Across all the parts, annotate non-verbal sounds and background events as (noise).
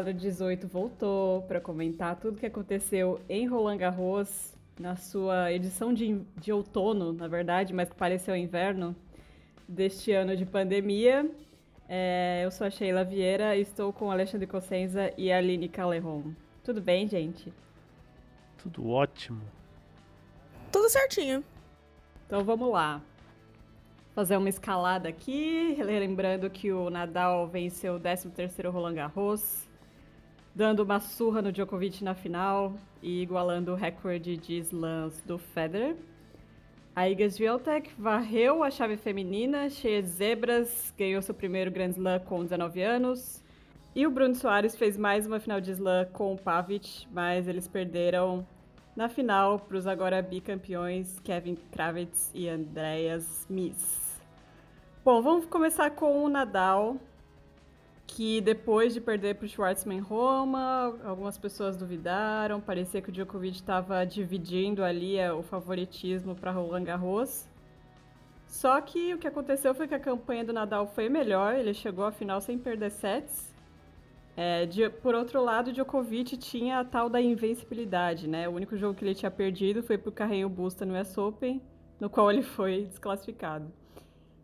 quadro 18 voltou para comentar tudo que aconteceu em Roland Garros na sua edição de, de outono, na verdade, mas que pareceu inverno deste ano de pandemia. É, eu sou a Sheila Vieira e estou com Alexandre Cossenza e a Aline Caleron. Tudo bem, gente? Tudo ótimo. Tudo certinho. Então vamos lá. Fazer uma escalada aqui, lembrando que o Nadal venceu o 13º Roland Garros, dando uma surra no Djokovic na final e igualando o recorde de slams do Federer. A Iga Swiatek varreu a chave feminina, cheia de zebras, ganhou seu primeiro Grand Slam com 19 anos. E o Bruno Soares fez mais uma final de slam com o Pavic, mas eles perderam na final para os agora bicampeões Kevin Kravitz e Andreas Miss. Bom, vamos começar com o Nadal, que depois de perder para o Schwartzman em Roma, algumas pessoas duvidaram, parecia que o Djokovic estava dividindo ali é, o favoritismo para Roland Garros. Só que o que aconteceu foi que a campanha do Nadal foi melhor, ele chegou à final sem perder sets, é, de, por outro lado, Djokovic tinha a tal da invencibilidade, né? O único jogo que ele tinha perdido foi pro Carreño Busta no US Open, no qual ele foi desclassificado.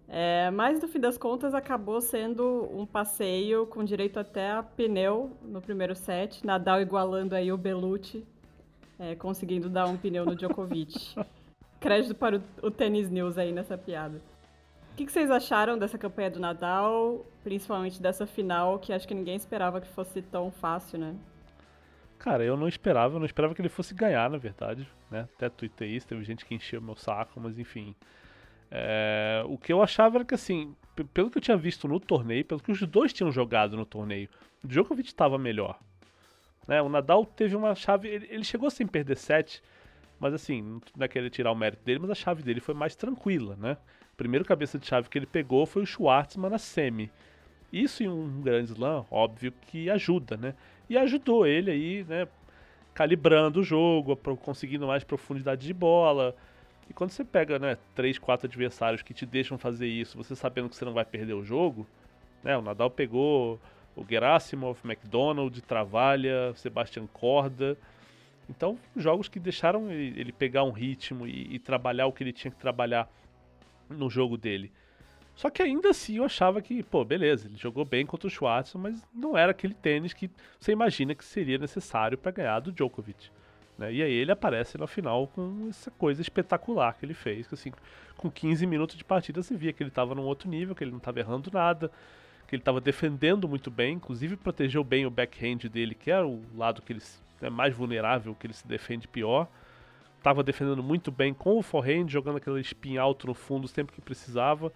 É, mas no fim das contas acabou sendo um passeio com direito até a pneu no primeiro set, Nadal igualando aí o Belucci, é, conseguindo dar um pneu no Djokovic. (laughs) Crédito para o, o Tennis News aí nessa piada. O que, que, vocês acharam dessa campanha do Nadal, principalmente dessa final, que acho que ninguém esperava que fosse tão fácil, né? Cara, eu não esperava, eu não esperava que ele fosse ganhar, na verdade, né? Até tuitei isso, teve gente que encheu meu saco, mas enfim. É, o que eu achava era que, assim, pelo que eu tinha visto no torneio, pelo que os dois tinham jogado no torneio, o Djokovic estava melhor. Né? O Nadal teve uma chave, ele, ele chegou sem perder set, mas assim, não é querer tirar o mérito dele, mas a chave dele foi mais tranquila, né? O primeiro cabeça de chave que ele pegou foi o Schwartzman na semi. Isso em um grande slam, óbvio que ajuda, né? E ajudou ele aí, né? Calibrando o jogo, conseguindo mais profundidade de bola. E quando você pega, né, três, quatro adversários que te deixam fazer isso, você sabendo que você não vai perder o jogo, né? O Nadal pegou o Gerasimov, McDonald, Travalha, Sebastian Corda. Então, jogos que deixaram ele, pegar um ritmo e, e, trabalhar o que ele tinha que trabalhar no jogo dele. Só que ainda assim eu achava que, pô, beleza, ele jogou bem contra o Schwartzman, mas não era aquele tênis que você imagina que seria necessário para ganhar do Djokovic. Né? E aí ele aparece na final com essa coisa espetacular que ele fez, que assim, com 15 minutos de partida você via que ele estava num outro nível, que ele não estava errando nada, que ele estava defendendo muito bem, inclusive protegeu bem o backhand dele, que era o lado que ele é mais vulnerável, que ele se defende pior estava defendendo muito bem com o forehand, jogando aquele spin alto no fundo sempre que precisava.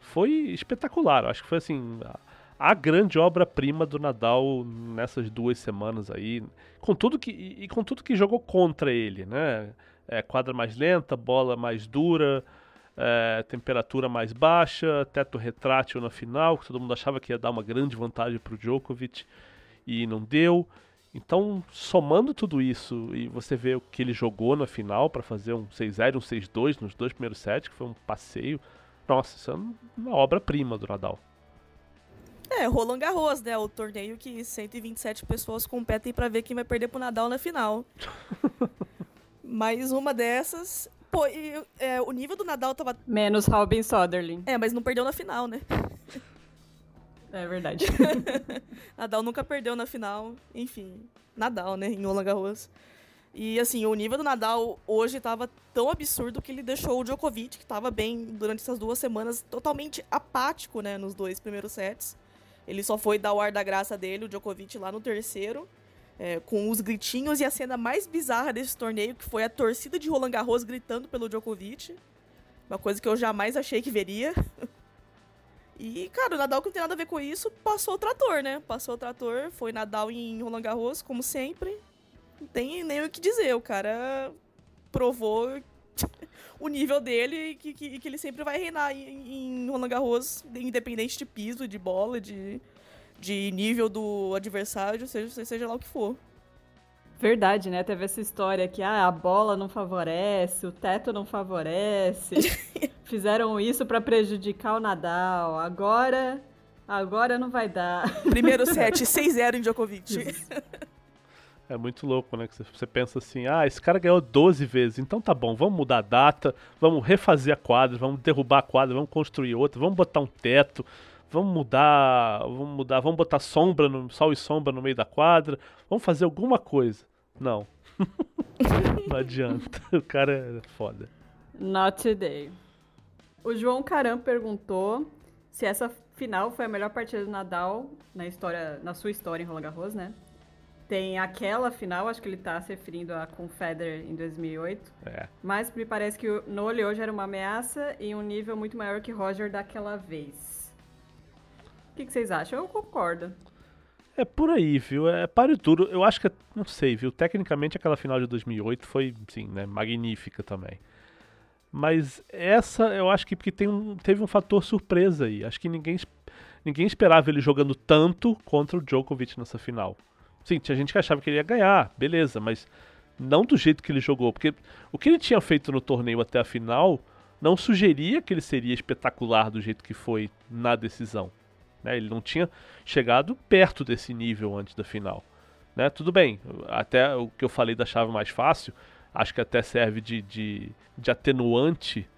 Foi espetacular, acho que foi assim a, grande obra-prima do Nadal nessas duas semanas aí, com tudo que e com tudo que jogou contra ele, né? É, quadra mais lenta, bola mais dura, é, temperatura mais baixa, teto retrátil na final, que todo mundo achava que ia dar uma grande vantagem para o Djokovic e não deu. Então, somando tudo isso e você vê o que ele jogou na final para fazer um 6-0 um 6-2 nos dois primeiros sets, que foi um passeio, nossa, isso é uma obra-prima do Nadal. É, Roland Garros, né? O torneio que 127 pessoas competem para ver quem vai perder pro Nadal na final. (laughs) Mais uma dessas. Pô, e, é, o nível do Nadal tava. Menos Robin Soderling. É, mas não perdeu na final, né? É verdade. (laughs) Nadal nunca perdeu na final. Enfim, Nadal, né? Em Roland Garros. E assim, o nível do Nadal hoje estava tão absurdo que ele deixou o Djokovic, que estava bem durante essas duas semanas, totalmente apático, né, nos dois primeiros sets. Ele só foi dar o ar da graça dele, o Djokovic, lá no terceiro, é, com os gritinhos e a cena mais bizarra desse torneio, que foi a torcida de Roland Garros gritando pelo Djokovic. Uma coisa que eu jamais achei que veria. (laughs) E, cara, o Nadal que não tem nada a ver com isso, passou o trator, né? Passou o trator, foi Nadal em Roland Garros, como sempre. Não tem nem o que dizer, o cara provou (laughs) o nível dele e que, que, que, ele sempre vai reinar em, em Roland Garros, independente de piso, de bola, de, de nível do adversário, seja, seja lá o que for. Verdade, né? Teve essa história que ah, a bola não favorece, o teto não favorece. (laughs) Fizeram isso para prejudicar o Nadal. Agora Agora não vai dar. Primeiro set, (laughs) 6-0 em Djokovic. É muito louco, né? Que você pensa assim, ah, esse cara ganhou 12 vezes, então tá bom, vamos mudar a data, vamos refazer a quadra, vamos derrubar a quadra, vamos construir outra, vamos botar um teto, vamos mudar, vamos mudar, vamos botar sombra, no, sol e sombra no meio da quadra, vamos fazer alguma coisa. Não. (laughs) Não adianta. O cara é foda. Not today. O João Caram perguntou se essa final foi a melhor partida do Nadal na história, na sua história em Roland Garros, né? Tem aquela final, acho que ele tá se referindo a com Federer em 2008. É. Mas me parece que o Nole hoje era uma ameaça em um nível muito maior que Roger daquela vez. O que, que vocês acham? Eu concordo. É por aí, viu? É páreo duro. Eu acho que, não sei, viu? Tecnicamente aquela final de 2008 foi, sim, né, magnífica também. Mas essa, eu acho que porque tem um, teve um fator surpresa aí. Acho que ninguém, ninguém esperava ele jogando tanto contra o Djokovic nessa final. Sim, tinha gente que achava que ele ia ganhar, beleza, mas não do jeito que ele jogou, porque o que ele tinha feito no torneio até a final não sugeria que ele seria espetacular do jeito que foi na decisão. Né? Ele não tinha chegado perto desse nível antes da final. Né? Tudo bem, até o que eu falei da chave mais fácil, acho que até serve de, de, de atenuante,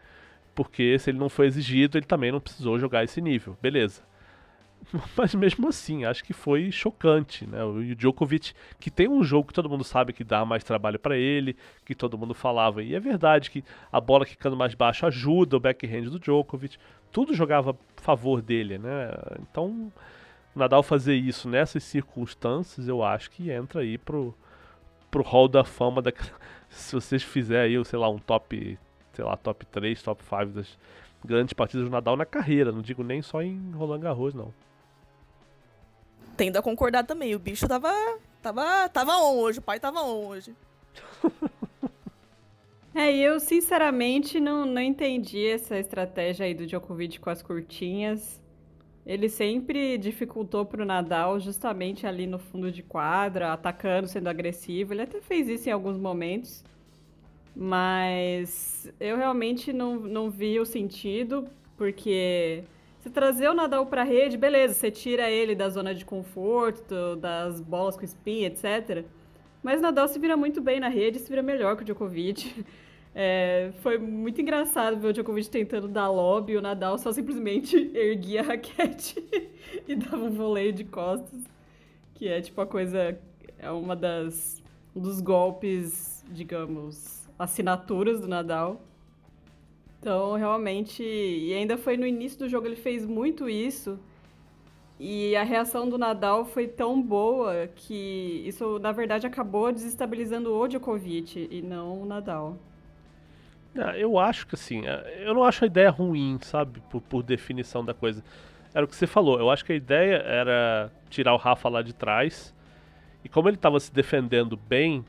porque se ele não foi exigido, ele também não precisou jogar esse nível. Beleza. (laughs) Mas mesmo assim, acho que foi chocante, né? O Djokovic, que tem um jogo que todo mundo sabe que dá mais trabalho para ele, que todo mundo falava, e é verdade que a bola quicando mais baixo ajuda o backhand do Djokovic, tudo jogava a favor dele, né? Então, Nadal fazer isso nessas circunstâncias, eu acho que entra aí pro, pro hall da fama da (laughs) se vocês fizerem aí, sei lá, um top, sei lá, top 3, top 5 das grandes partidas do Nadal na carreira, não digo nem só em Roland Garros, não tendo a concordar também. O bicho tava. Tava. Tava on hoje, o pai tava on hoje. É, eu sinceramente não, não entendi essa estratégia aí do Djokovic com as curtinhas. Ele sempre dificultou pro Nadal justamente ali no fundo de quadra, atacando, sendo agressivo. Ele até fez isso em alguns momentos. Mas eu realmente não, não vi o sentido, porque você trazer o Nadal pra rede, beleza, você tira ele da zona de conforto, das bolas com espinha, etc. Mas o Nadal se vira muito bem na rede, se vira melhor que o Djokovic. (laughs) É, foi muito engraçado ver o Djokovic tentando dar lobby o Nadal só simplesmente (laughs) erguia a raquete (laughs) e dava um voleio de costas. Que é tipo a coisa. É uma das. Um dos golpes, digamos, assinaturas do Nadal. Então, realmente. E ainda foi no início do jogo, ele fez muito isso. E a reação do Nadal foi tão boa que isso, na verdade, acabou desestabilizando o Djokovic e não o Nadal. Ah, eu acho que assim, é, eu não acho a ideia ruim, sabe? Por, por definição da coisa. Era o que você falou. Eu acho que a ideia era tirar o Rafa lá de trás. E como ele estava se defendendo bem,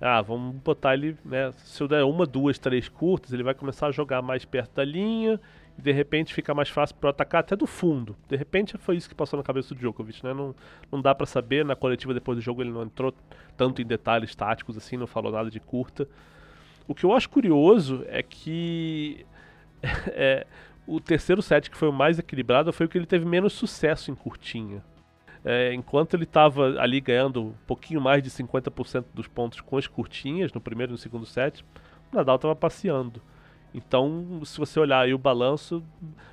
ah, vamos botar ele, né? Se eu der uma, duas, três curtas, ele vai começar a jogar mais perto da linha e de repente fica mais fácil para atacar até do fundo. De repente foi isso que passou na cabeça do Djokovic, né? Não, não dá para saber. Na coletiva depois do jogo ele não entrou tanto em detalhes táticos assim, não falou nada de curta. O que eu acho curioso é que (laughs) é, o terceiro set que foi o mais equilibrado foi o que ele teve menos sucesso em curtinha. É, enquanto ele estava ali ganhando um pouquinho mais de 50% dos pontos com as curtinhas no primeiro e no segundo set, o Nadal estava passeando. Então, se você olhar aí o balanço,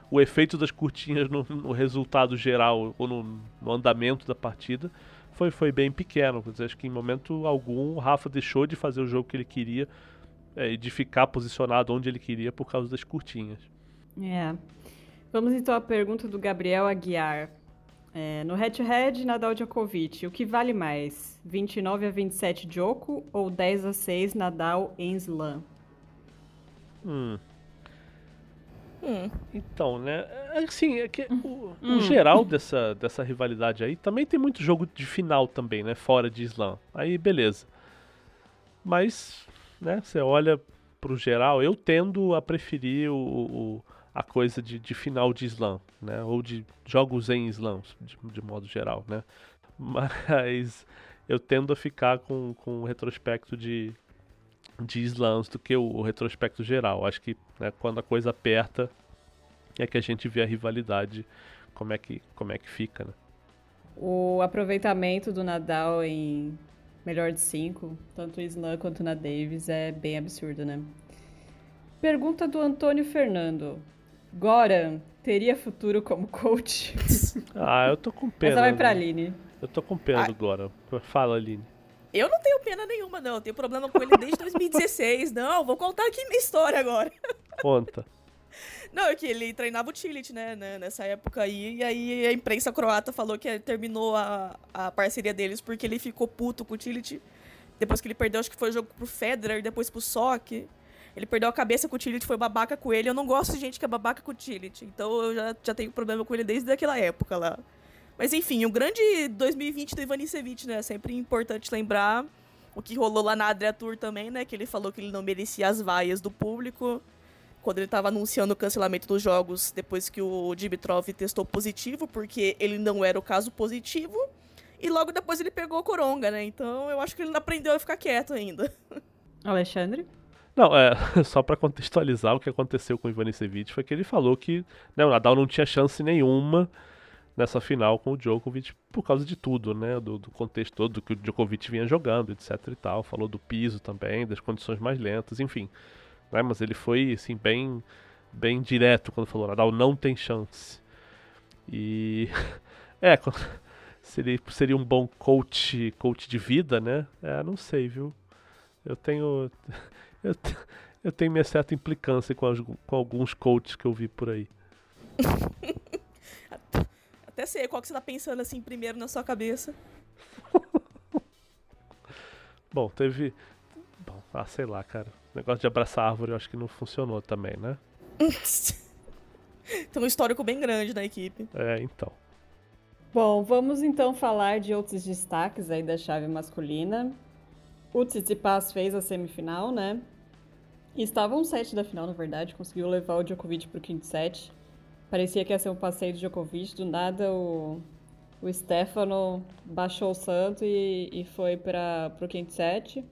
o efeito das curtinhas no, no resultado geral ou no, no, andamento da partida foi, foi bem pequeno. Dizer, acho que em momento algum o Rafa deixou de fazer o jogo que ele queria é, e de ficar posicionado onde ele queria por causa das curtinhas. É. Vamos então à pergunta do Gabriel Aguiar. É, no head-to-head, Nadal Djokovic, o que vale mais? 29 a 27 Djoko ou 10 a 6 Nadal em Slam? Hum. Hum. Então, né? É, assim, é que o, hum. o, geral dessa, dessa rivalidade aí também tem muito jogo de final também, né? Fora de Slam. Aí, beleza. Mas, né? Você olha pro geral, eu tendo a preferir o, o a coisa de, de final de slam, né? Ou de jogos em slams, de, de, modo geral, né? Mas eu tendo a ficar com, com o retrospecto de, de slams do que o, o retrospecto geral. Acho que né, quando a coisa aperta é que a gente vê a rivalidade como é que, como é que fica, né? O aproveitamento do Nadal em melhor de cinco, tanto Slam quanto na Davis, é bem absurdo, né? Pergunta do Antônio Fernando. Goran teria futuro como coach? (laughs) Ah, eu tô com pena. Essa vai pra Aline. Eu tô com pena ah. do Goran. Fala, Aline. Eu não tenho pena nenhuma, não. Eu tenho problema com ele desde 2016. (laughs) Não, vou contar aqui minha história agora. (laughs) Conta. Não, é que ele treinava o Tilit, né, né, nessa época aí. E aí a imprensa croata falou que terminou a, a parceria deles porque ele ficou puto com o Tilit. Depois que ele perdeu, acho que foi o jogo pro Federer, depois pro Sock. Ele perdeu a cabeça com o Tilit, foi babaca com ele. Eu não gosto de gente que é babaca com o Tilit. Então eu já, já tenho problema com ele desde aquela época lá. Mas enfim, um grande 2020 do Ivanisevic, né? Sempre importante lembrar o que rolou lá na Adria Tour também, né? Que ele falou que ele não merecia as vaias do público quando ele estava anunciando o cancelamento dos jogos depois que o Dimitrov testou positivo, porque ele não era o caso positivo. E logo depois ele pegou a coronga, né? Então eu acho que ele não aprendeu a ficar quieto ainda. (laughs) Alexandre? Não, é, (laughs) só para contextualizar o que aconteceu com o Ivanisevic foi que ele falou que né, o Nadal não tinha chance nenhuma nessa final com o Djokovic por causa de tudo, né? Do, do, contexto todo do que o Djokovic vinha jogando, etc e tal. Falou do piso também, das condições mais lentas, enfim. Né? Mas ele foi assim bem bem direto quando falou Nadal não tem chance. E (laughs) é, (laughs) seria, seria um bom coach, coach de vida, né? É, não sei, viu? Eu tenho eu, eu tenho minha certa implicância com, as, com alguns coaches que eu vi por aí. (laughs) Até sei qual que você tá pensando assim primeiro na sua cabeça. (laughs) Bom, teve. Bom, ah, sei lá, cara negócio de abraçar árvore eu acho que não funcionou também, né? (laughs) Tem um histórico bem grande na equipe. É, então. Bom, vamos então falar de outros destaques aí da chave masculina. O Tsitsipas fez a semifinal, né? E estava um set da final, na verdade, conseguiu levar o Djokovic para o quinto set. Parecia que ia ser um passeio de Djokovic, do nada o, o Stefano baixou o santo e, e foi para o quinto set.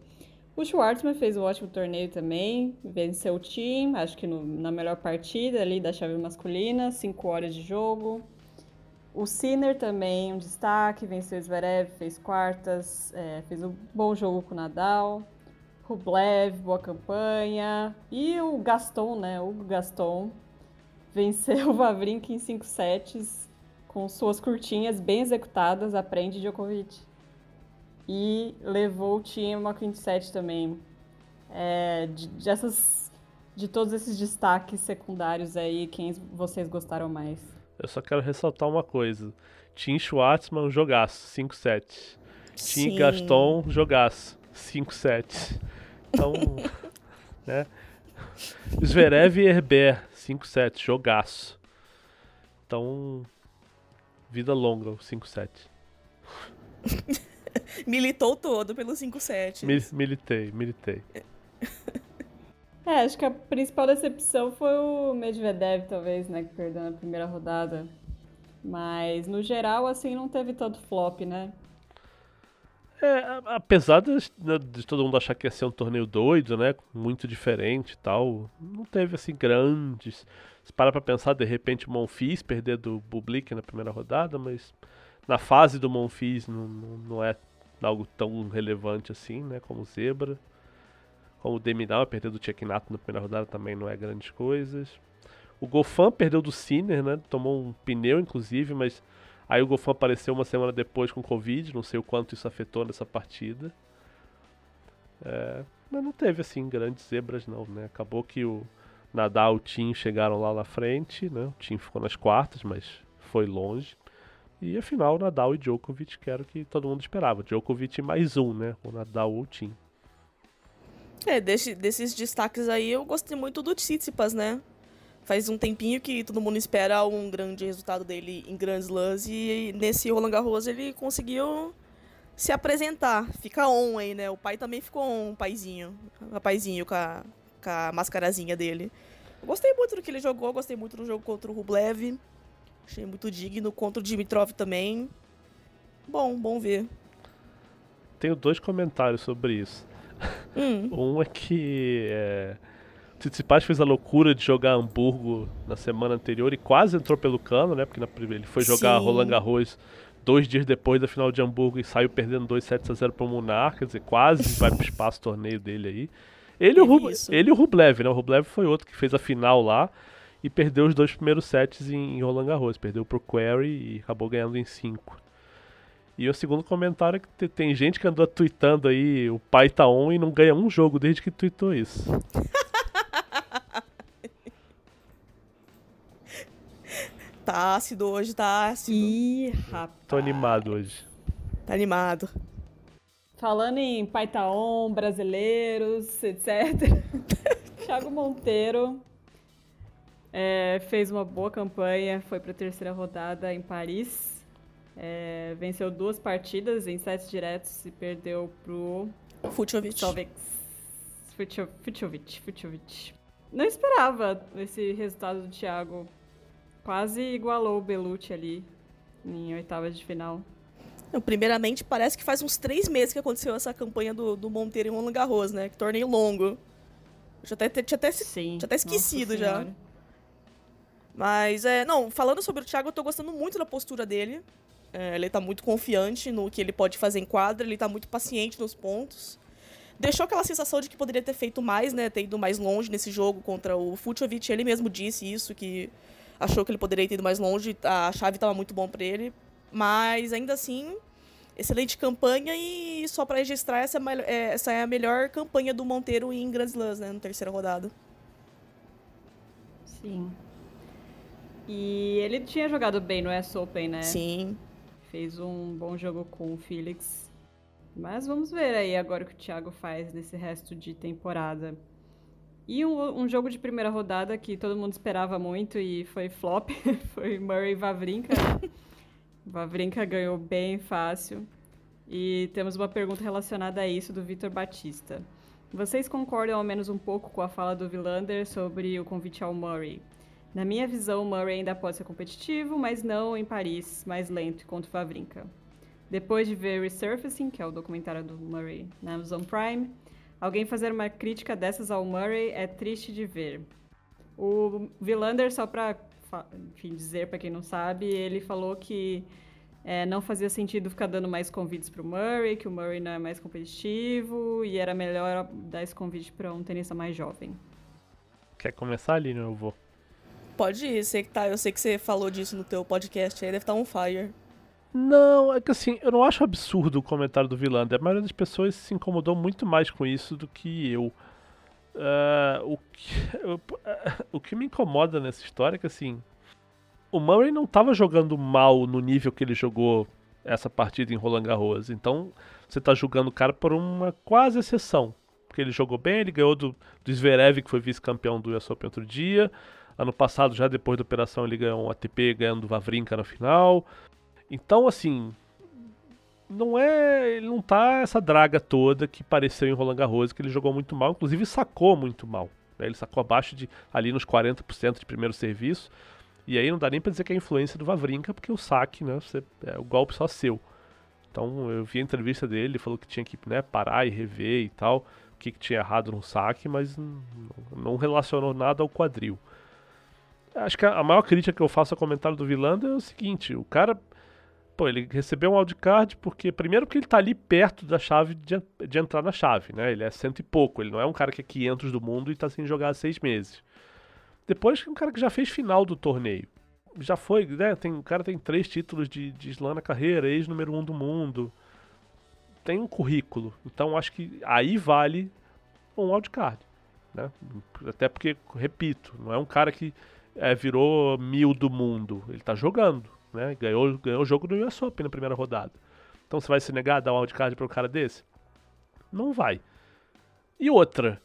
O Schwartzman fez um ótimo torneio também, venceu o time, acho que no, na melhor partida ali da chave masculina, 5 horas de jogo. O Sinner também, um destaque, venceu o Zverev, fez quartas, é, fez um bom jogo com o Nadal. Rublev, boa campanha. E o Gaston, né, o Gaston, (laughs) venceu o Vavrinka em 5 sets, com suas curtinhas bem executadas, aprende Djokovic e levou o time uma quinta set também. É, de, de todos esses destaques secundários aí, quem vocês gostaram mais? Eu só quero ressaltar uma coisa. Tim Schwartzman, jogaço, 5-7. Tim Gaston, jogaço, 5-7. Então, (laughs) né? Zverev e Herbert, 5-7, jogaço. Então, vida longa, o 5-7. (laughs) Militou todo pelo 5-7. Mil, militei, militei. (laughs) É, acho que a principal decepção foi o Medvedev, talvez, né? Que perdeu na primeira rodada. Mas, no geral, assim, não teve tanto flop, né? É, apesar de, de, todo mundo achar que ia ser um torneio doido, né? Muito diferente e tal, não teve, assim, grandes... Se para pra pensar, de repente, o Monfils perder do Bublik na primeira rodada, mas na fase do Monfils não, não, não, é algo tão relevante assim, né, como Zebra. Como o Deminal perdeu do Tchekinato na primeira rodada também não é grandes coisas. O Gofan perdeu do Sinner, né, tomou um pneu inclusive, mas aí o Gofan apareceu uma semana depois com Covid, não sei o quanto isso afetou nessa partida. É, mas não teve assim grandes zebras não, né, acabou que o Nadal e o Tim chegaram lá na frente, né, o Tim ficou nas quartas, mas foi longe. E afinal, Nadal e Djokovic, que era o que todo mundo esperava. Djokovic mais um, né? O Nadal ou o Tim. É, desse, desses destaques aí, eu gostei muito do Tsitsipas, né? Faz um tempinho que todo mundo espera um grande resultado dele em Grand Slams e nesse Roland Garros ele conseguiu se apresentar. Fica on aí, né? O pai também ficou o paizinho. Rapazinho com a, com a mascarazinha dele. Eu gostei muito do que ele jogou, gostei muito do jogo contra o Rublev. Achei muito digno. Contra o Dimitrov também. Bom, bom ver. Tenho dois comentários sobre isso. Hum. um é que é, Tsitsipas fez a loucura de jogar Hamburgo na semana anterior e quase entrou pelo cano, né? Porque na, ele foi jogar Sim. Roland Garros dois dias depois da final de Hamburgo e saiu perdendo 2 sets a 0 para o Munar, quer dizer, quase vai pro espaço torneio dele aí. Ele, e o, Rub, Isso. ele e o Rublev, né? O Rublev foi outro que fez a final lá e perdeu os dois primeiros sets em, em Roland Garros. Perdeu pro Query e acabou ganhando em 5. E o segundo comentário é que te- tem gente que andou tweetando aí, o pai tá on e não ganha um jogo desde que tweetou isso. (laughs) Tá ácido hoje, tá ácido. Ih, rapaz. Tô animado hoje. Tá animado. Falando em Paitaon, brasileiros, etc. (laughs) Thiago Monteiro é, fez uma boa campanha, foi para a terceira rodada em Paris. É, venceu duas partidas em sets diretos e perdeu pro. Fucio- Fuciovic, Fuciovic. Não esperava esse resultado do Thiago. Quase igualou o Belucci ali em oitavas de final. Primeiramente, parece que faz uns três meses que aconteceu essa campanha do, do Monteiro em Roland Garros, né? Que torneio longo. Já até, tinha até, Sim. tinha até esquecido já. Mas, é, não, falando sobre o Thiago, eu tô gostando muito da postura dele. É, ele tá muito confiante no que ele pode fazer em quadra, ele tá muito paciente nos pontos. Deixou aquela sensação de que poderia ter feito mais, né? Ter ido mais longe nesse jogo contra o Fuciovic. Ele mesmo disse isso, que achou que ele poderia ter ido mais longe. A chave tava muito bom pra ele. Mas, ainda assim, excelente campanha e só pra registrar, essa é, é- essa é a melhor campanha do Monteiro em Grand Slams, né? Na terceira rodada. Sim. E ele tinha jogado bem no US Open, né? Sim. Fez um bom jogo com o Felix. Mas vamos ver aí agora o que o Thiago faz nesse resto de temporada. E um, um jogo de primeira rodada que todo mundo esperava muito e foi flop, (laughs) foi Murray Vavrinka. Vavrinka ganhou bem fácil. E temos uma pergunta relacionada a isso do Vitor Batista. Vocês concordam ao menos um pouco com a fala do Villander sobre o convite ao Murray? Na minha visão, o Murray ainda pode ser competitivo, mas não em Paris, mais lento contra o Vavrinka. Depois de ver Resurfacing, que é o documentário do Murray na Amazon Prime, alguém fazer uma crítica dessas ao Murray é triste de ver. O Villander, só para enfim, dizer para quem não sabe, ele falou que é, não fazia sentido ficar dando mais convites para o Murray, que o Murray não é mais competitivo e era melhor dar esse convite para um tenista mais jovem. Quer começar ali, meu avô? Pode ir, sei que tá, eu sei que você falou disso no teu podcast aí, deve estar on fire. Não, é que assim, eu não acho absurdo o comentário do Villander. A maioria das pessoas se incomodou muito mais com isso do que eu. Ah, o, que, ah, (laughs) o que me incomoda nessa história é que assim. O Murray não estava jogando mal no nível que ele jogou essa partida em Roland Garros. Então, você tá julgando o cara por uma quase exceção. Porque ele jogou bem, ele ganhou do, do Zverev, que foi vice-campeão do US Open outro dia. Ano passado, já depois da operação, ele ganhou um ATP ganhando do Vavrinka na final. Então, assim, não é. Ele não tá essa draga toda que pareceu em Roland Garros, que ele jogou muito mal, inclusive sacou muito mal. né? Ele sacou abaixo de ali nos 40% de primeiro serviço. E aí não dá nem pra dizer que é a influência do Vavrinka, porque o saque, né? Você, é o golpe só seu. Então eu vi a entrevista dele, ele falou que tinha que né, parar e rever e tal, o que, que tinha errado no saque, mas não relacionou nada ao quadril. Acho que a maior crítica que eu faço ao comentário do Villander é o seguinte, o cara Pô, ele recebeu um wildcard porque, primeiro, porque ele tá ali perto da chave de, de entrar na chave, né? Ele é cento e pouco, ele não é um cara que é 500 do mundo e tá sem jogar há seis meses. Depois, que é um cara que já fez final do torneio. Já foi, né? Tem, o cara tem três títulos de, de slam na carreira, ex-número um do mundo. Tem um currículo. Então, acho que aí vale um wildcard, né? Até porque, repito, não é um cara que é, virou mil do mundo. Ele tá jogando, né? Ganhou, ganhou o jogo do US Open na primeira rodada. Então você vai se negar a dar um wildcard para um cara desse? Não vai. E outra,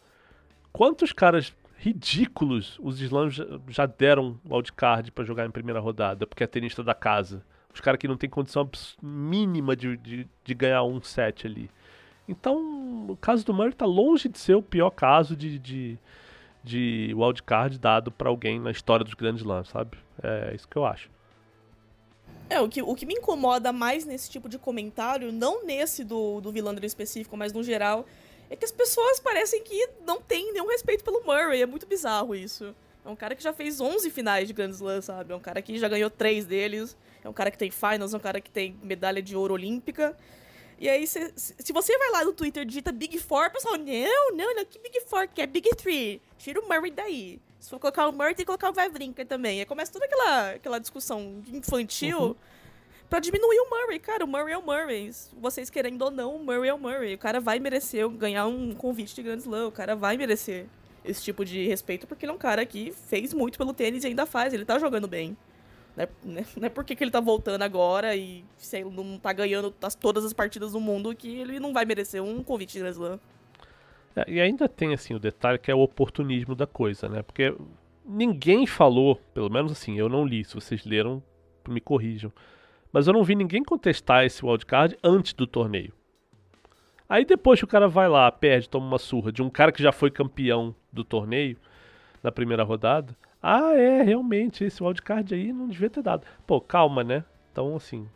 quantos caras ridículos os slams já, deram wildcard para jogar em primeira rodada, porque é tenista da casa? Os caras que não tem condição mínima de, de, de ganhar um set ali. Então, o caso do Murray tá longe de ser o pior caso de, de, de wildcard dado para alguém na história dos grandes slams, sabe? É isso que eu acho. É, o que, o que me incomoda mais nesse tipo de comentário, não nesse do, do Villander em específico, mas no geral, é que as pessoas parecem que não têm nenhum respeito pelo Murray. É muito bizarro isso. É um cara que já fez 11 finais de Grand Slam, sabe? É um cara que já ganhou três deles. É um cara que tem finals, é um cara que tem medalha de ouro olímpica. E aí, se, se você vai lá no Twitter e digita Big Four, o pessoal, não, não, não, que Big Four, que é Big Three. Tira o Murray daí. Se for colocar o Murray, tem que colocar o Vavrinka também. Aí começa toda aquela, aquela discussão infantil uhum. pra diminuir o Murray. Cara, o Murray é o Murray. Vocês querendo ou não, o Murray é o Murray. O cara vai merecer ganhar um convite de Grand Slam. O cara vai merecer esse tipo de respeito porque ele é um cara que fez muito pelo tênis e ainda faz. Ele tá jogando bem. Não é, né, não é porque que ele tá voltando agora e se ele não tá ganhando as, todas as partidas do mundo que ele não vai merecer um convite de Grand Slam. É, e ainda tem assim o detalhe que é o oportunismo da coisa, né? Porque ninguém falou, pelo menos assim, eu não li, se vocês leram, me corrijam. Mas eu não vi ninguém contestar esse wildcard antes do torneio. Aí depois que o cara vai lá, perde, toma uma surra de um cara que já foi campeão do torneio na primeira rodada, ah, é, realmente, esse wildcard aí não devia ter dado. Pô, calma, né? Então, assim,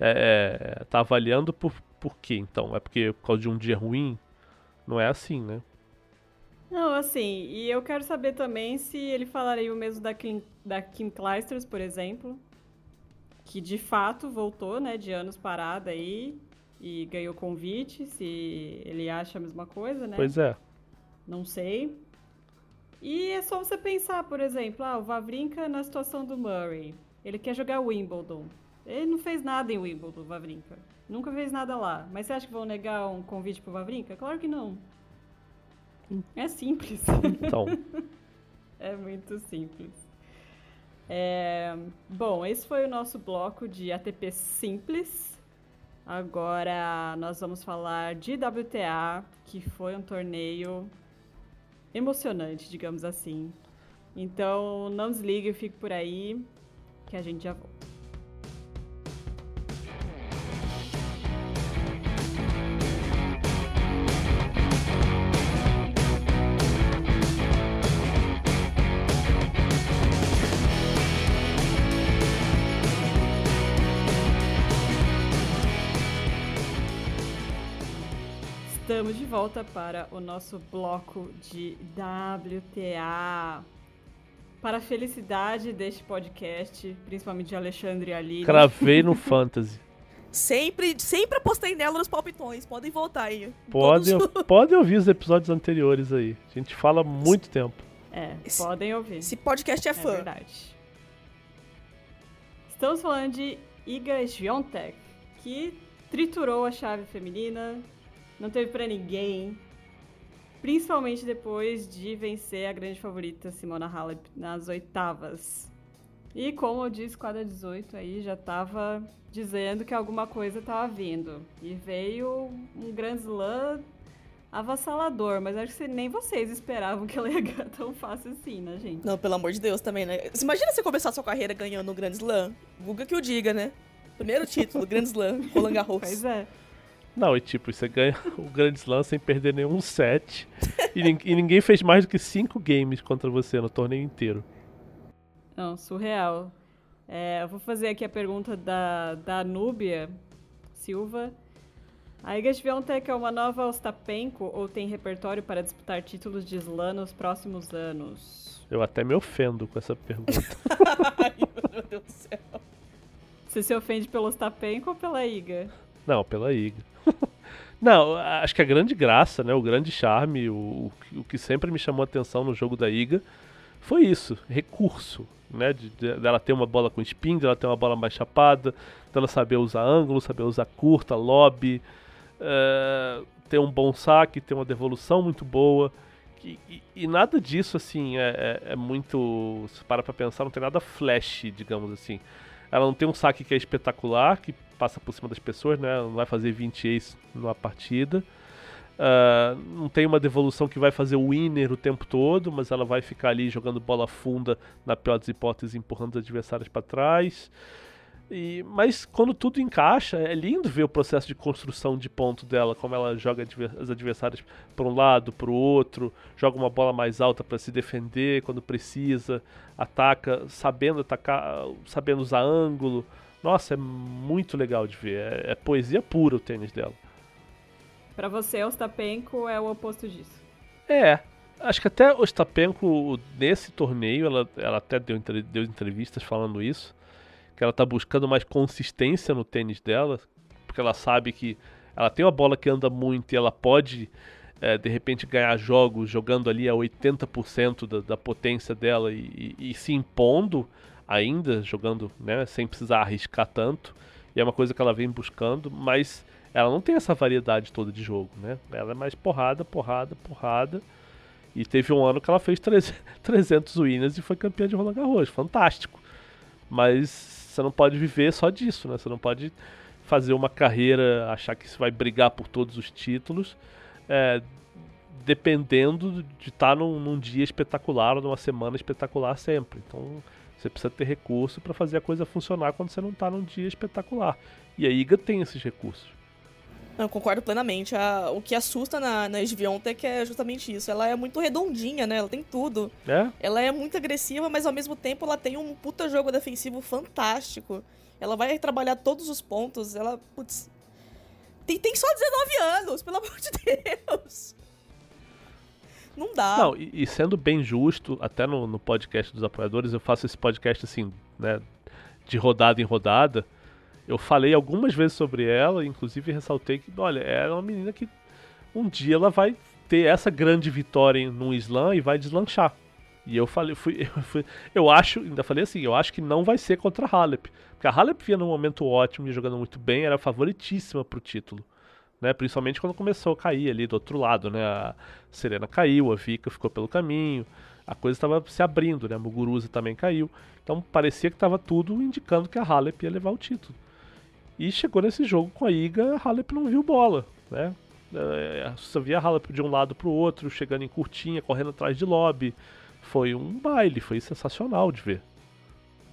é, é, tá avaliando por, por quê, então? É porque por causa de um dia ruim? Não é assim, né? Não, assim, e eu quero saber também se ele falaria o mesmo da Kim, da Kim Clijsters, por exemplo, que de fato voltou, né, de anos parada aí e ganhou convite, se ele acha a mesma coisa, né? Pois é. Não sei. E é só você pensar, por exemplo, ah, o Vavrinka na situação do Murray. Ele quer jogar Wimbledon. Ele não fez nada em Wimbledon, Vavrinka. Nunca fez nada lá. Mas você acha que vão negar um convite pro Vavrinka? Claro que não. É simples. Então. (laughs) é muito simples. É... Bom, esse foi o nosso bloco de ATP simples. Agora nós vamos falar de WTA, que foi um torneio emocionante, digamos assim. Então, não desligue, fique por aí, que a gente já volta. Volta para o nosso bloco de WTA. Para a felicidade deste podcast, principalmente de Alexandre e Aline. Cravei no (laughs) Fantasy. Sempre, sempre apostei nela nos palpitões. Podem voltar aí. Podem, Todos... podem ouvir os episódios anteriores aí. A gente fala muito tempo. É, esse, podem ouvir. Esse podcast é fã. É verdade. Estamos falando de Iga Swiatek, que triturou a chave feminina, não teve para ninguém. Principalmente depois de vencer a grande favorita Simona Halep nas oitavas. E como eu disse, quadra 18 aí já tava dizendo que alguma coisa tava vindo. E veio um Grand Slam avassalador, mas acho que nem vocês esperavam que ela ia ganhar (laughs) tão fácil assim, né, gente? Não, pelo amor de Deus também, né? Imagina você começar sua carreira ganhando um Grand Slam. Guga que o diga, né? Primeiro título, Grand Slam, Roland Garros. (laughs) Pois é. Não, e tipo, você ganha (laughs) o Grand Slam sem perder nenhum set. e, e, ninguém fez mais do que cinco games contra você no torneio inteiro. Não, surreal. É, eu vou fazer aqui a pergunta da, da Núbia Silva. A Iga Swiatek é uma nova Ostapenko ou tem repertório para disputar títulos de slam nos próximos anos? Eu até me ofendo com essa pergunta. (laughs) Ai, meu Deus do céu. Você se ofende pelo Ostapenko ou pela Iga? Não, pela Iga. Não, acho que a grande graça, né, o grande charme, o, o que sempre me chamou a atenção no jogo da Iga foi isso, recurso, né, de, de, dela ter uma bola com spin, dela ter uma bola mais chapada, dela saber usar ângulo, saber usar curta, lobby, uh, ter um bom saque, ter uma devolução muito boa. E, e, e nada disso, assim, é, é, é muito. Se para pra pensar, não tem nada flash, digamos assim. Ela não tem um saque que é espetacular, que passa por cima das pessoas, né? Não vai fazer 20 ace numa partida. Uh, não tem uma devolução que vai fazer o winner o tempo todo, mas ela vai ficar ali jogando bola funda, na pior das hipóteses, empurrando os adversários para trás. E, mas quando tudo encaixa, é lindo ver o processo de construção de ponto dela, como ela joga as adversárias para um lado, para o outro, joga uma bola mais alta para se defender quando precisa, ataca sabendo atacar, sabendo usar ângulo. Nossa, é muito legal de ver, é, é poesia pura o tênis dela. Pra você, Ostapenko é o oposto disso. É, acho que até Ostapenko, nesse torneio, ela, ela até deu, deu entrevistas falando isso, que ela tá buscando mais consistência no tênis dela, porque ela sabe que ela tem uma bola que anda muito e ela pode é, de repente ganhar jogos jogando ali a 80% da, da potência dela e, e, e, se impondo ainda, jogando né, sem precisar arriscar tanto. E é uma coisa que ela vem buscando, mas ela não tem essa variedade toda de jogo, né? Ela é mais porrada, porrada, porrada. E teve um ano que ela fez 300 (laughs) wins e foi campeã de Roland Garros, fantástico. Mas você não pode viver só disso, né? Você não pode fazer uma carreira, achar que você vai brigar por todos os títulos é, dependendo de estar tá num, num, dia espetacular ou numa semana espetacular sempre. Então você precisa ter recurso para fazer a coisa funcionar quando você não está num dia espetacular. E a IGA tem esses recursos. Eu concordo plenamente. A, o que assusta na, na Sviontek é justamente isso. Ela é muito redondinha, né? Ela tem tudo. É? Ela é muito agressiva, mas ao mesmo tempo ela tem um puta jogo defensivo fantástico. Ela vai trabalhar todos os pontos. Ela, putz, tem, tem só 19 anos, pelo amor de Deus. Não dá. Não, e, e sendo bem justo, até no, no, podcast dos apoiadores, eu faço esse podcast assim, né, de rodada em rodada. Eu falei algumas vezes sobre ela, inclusive ressaltei que, olha, ela é uma menina que um dia ela vai ter essa grande vitória num slam e vai deslanchar. E eu falei, fui, (laughs) eu, fui, eu acho, ainda falei assim, eu acho que não vai ser contra a Halep. Porque a Halep vinha num momento ótimo e jogando muito bem, era favoritíssima pro título. Né, principalmente quando começou a cair ali do outro lado, né? A Serena caiu, a Vika ficou pelo caminho, a coisa estava se abrindo, né? A Muguruza também caiu. Então parecia que estava tudo indicando que a Halep ia levar o título. E chegou nesse jogo com a Iga, a Halep não viu bola, né? É, você via a Halep de um lado para o outro, chegando em curtinha, correndo atrás de lobby, foi um baile, foi sensacional de ver.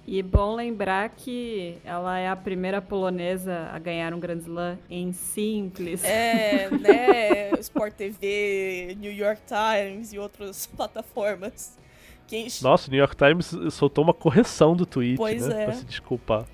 E bom lembrar que ela é a primeira polonesa a ganhar um Grand Slam em simples. É, né? (laughs) Sport TV, New York Times e outras plataformas. Quem... Nossa, o New York Times soltou uma correção do tweet, pois né? É. Pra se desculpar.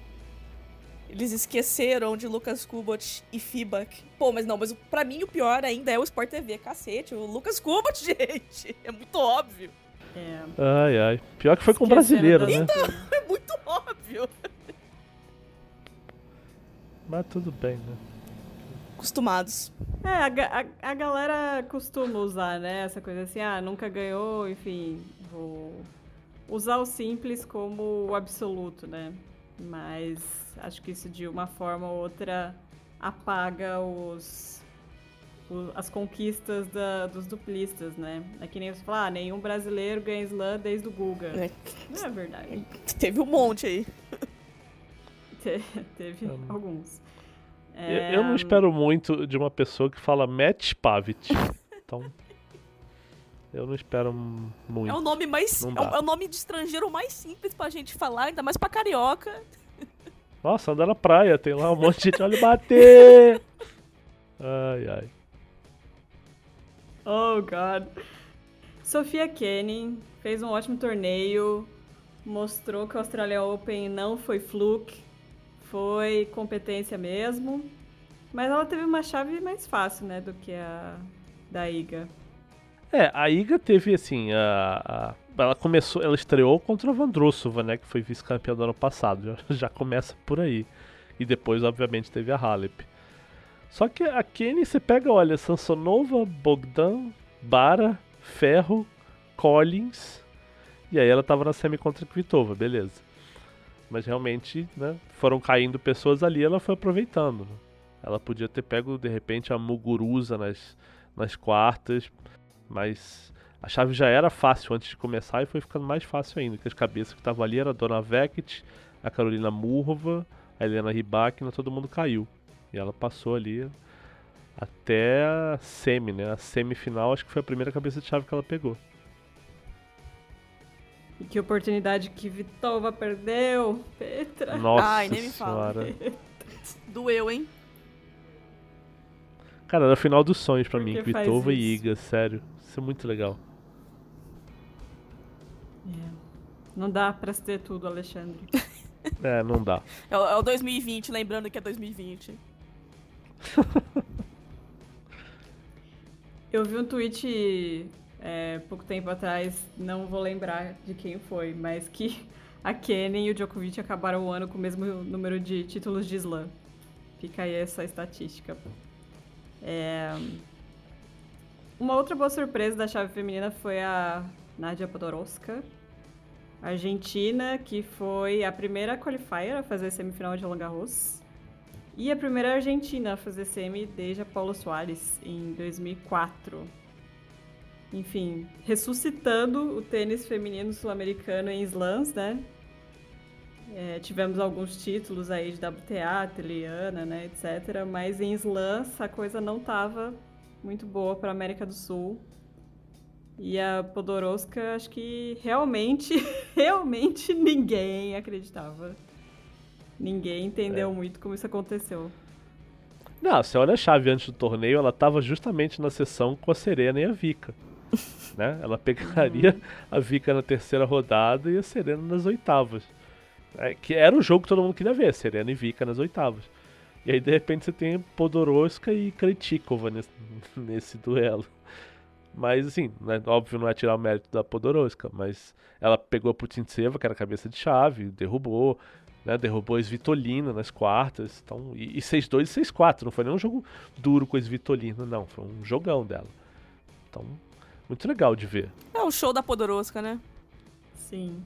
Eles esqueceram de Lucas Kubot e Fibak. Pô, mas não, mas pra mim o pior ainda é o Sport TV, cacete. O Lucas Kubot, (laughs) gente. É muito óbvio. É. Ai, ai. Pior que foi com brasileiro, né? Então, (laughs) é muito óbvio. Mas tudo bem, né? Acostumados. É, a, a, a galera costuma usar, né? Essa coisa assim, ah, nunca ganhou, enfim, vou usar o simples como o absoluto, né? Mas acho que isso de uma forma ou outra apaga os as conquistas da, dos duplistas, né? É que nem você falar, ah, nenhum brasileiro ganha slam desde o Guga. É. Não é verdade. Teve um monte aí. (laughs) Te, teve um. alguns. É... Eu, não espero muito de uma pessoa que fala Matt Pavit. (laughs) então. Eu não espero muito. É o nome mais. É o, é o nome de estrangeiro mais simples pra gente falar, ainda mais pra carioca. Nossa, anda na praia, tem lá um monte de gente, olha bater! (laughs) Ai, ai. Oh, God. Sofia Kenny fez um ótimo torneio, mostrou que o Australia Open não foi fluke, foi competência mesmo. Mas ela teve uma chave mais fácil, né, do que a da Iga. É, a Iga teve assim, a, a, ela começou, ela estreou contra a Vandrossova, né, que foi vice-campeã do ano passado. Já, já, começa por aí. E depois, obviamente, teve a Halep. Só que a Kenny, você pega, olha, Sansonova, Bogdan, Bara, Ferro, Collins. E aí ela tava na semi contra Kvitova, beleza. Mas realmente, né, foram caindo pessoas ali ela foi aproveitando. Ela podia ter pego, de repente, a Muguruza nas, nas quartas. Mas a chave já era fácil antes de começar e foi ficando mais fácil ainda. Que as cabeças que estavam ali eram a Dona Vekit, a Carolina Murva, a Helena Rybakina, todo mundo caiu. E ela passou ali até a semi, né? A semifinal acho que foi a primeira cabeça de chave que ela pegou. E que oportunidade que Vitova perdeu, Petra. Nossa Ai, nem me fala. (laughs) Doeu, hein? Cara, era o final dos sonhos pra mim, Vitova e Iga, sério. Isso é muito legal. É. Não dá pra ter tudo, Alexandre. (laughs) é, não dá. É o, é o 2020, lembrando que é 2020. (laughs) Eu vi um tweet é, pouco tempo atrás, não vou lembrar de quem foi, mas que (laughs) a Kenny e o Djokovic acabaram o ano com o mesmo número de títulos de slam. Fica aí essa estatística. É... Uma outra boa surpresa da chave feminina foi a Nadia Podoroska, argentina, que foi a primeira qualifier a fazer semifinal de Roland Garros. E a primeira argentina a fazer semi desde a Paulo Soares, em 2004. Enfim, ressuscitando o tênis feminino sul-americano em slams, né? É, tivemos alguns títulos aí de WTA, Teliana, né, etc. Mas em slams a coisa não estava muito boa para a América do Sul. E a Podoroska, acho que realmente, (laughs) realmente ninguém acreditava. Ninguém entendeu é. muito como isso aconteceu. Não, você olha a chave antes do torneio, ela estava justamente na sessão com a Serena e a Vika. (laughs) né? Ela pegaria uhum. a Vika na terceira rodada e a Serena nas oitavas. É, que era o jogo que todo mundo queria ver, Serena e Vika nas oitavas. E aí, de repente, você tem Podoroska e Kretikova nesse, (laughs) nesse duelo. Mas, assim, né, óbvio não é tirar o mérito da Podoroska, mas ela pegou a Putintseva, que era cabeça de chave, derrubou, né, derrubou a Svitolina nas quartas. Então, e, e 6-2 e 6-4, não foi nem um jogo duro com a Svitolina, não, foi um jogão dela. Então, muito legal de ver. É o show da Podoroska, né? Sim.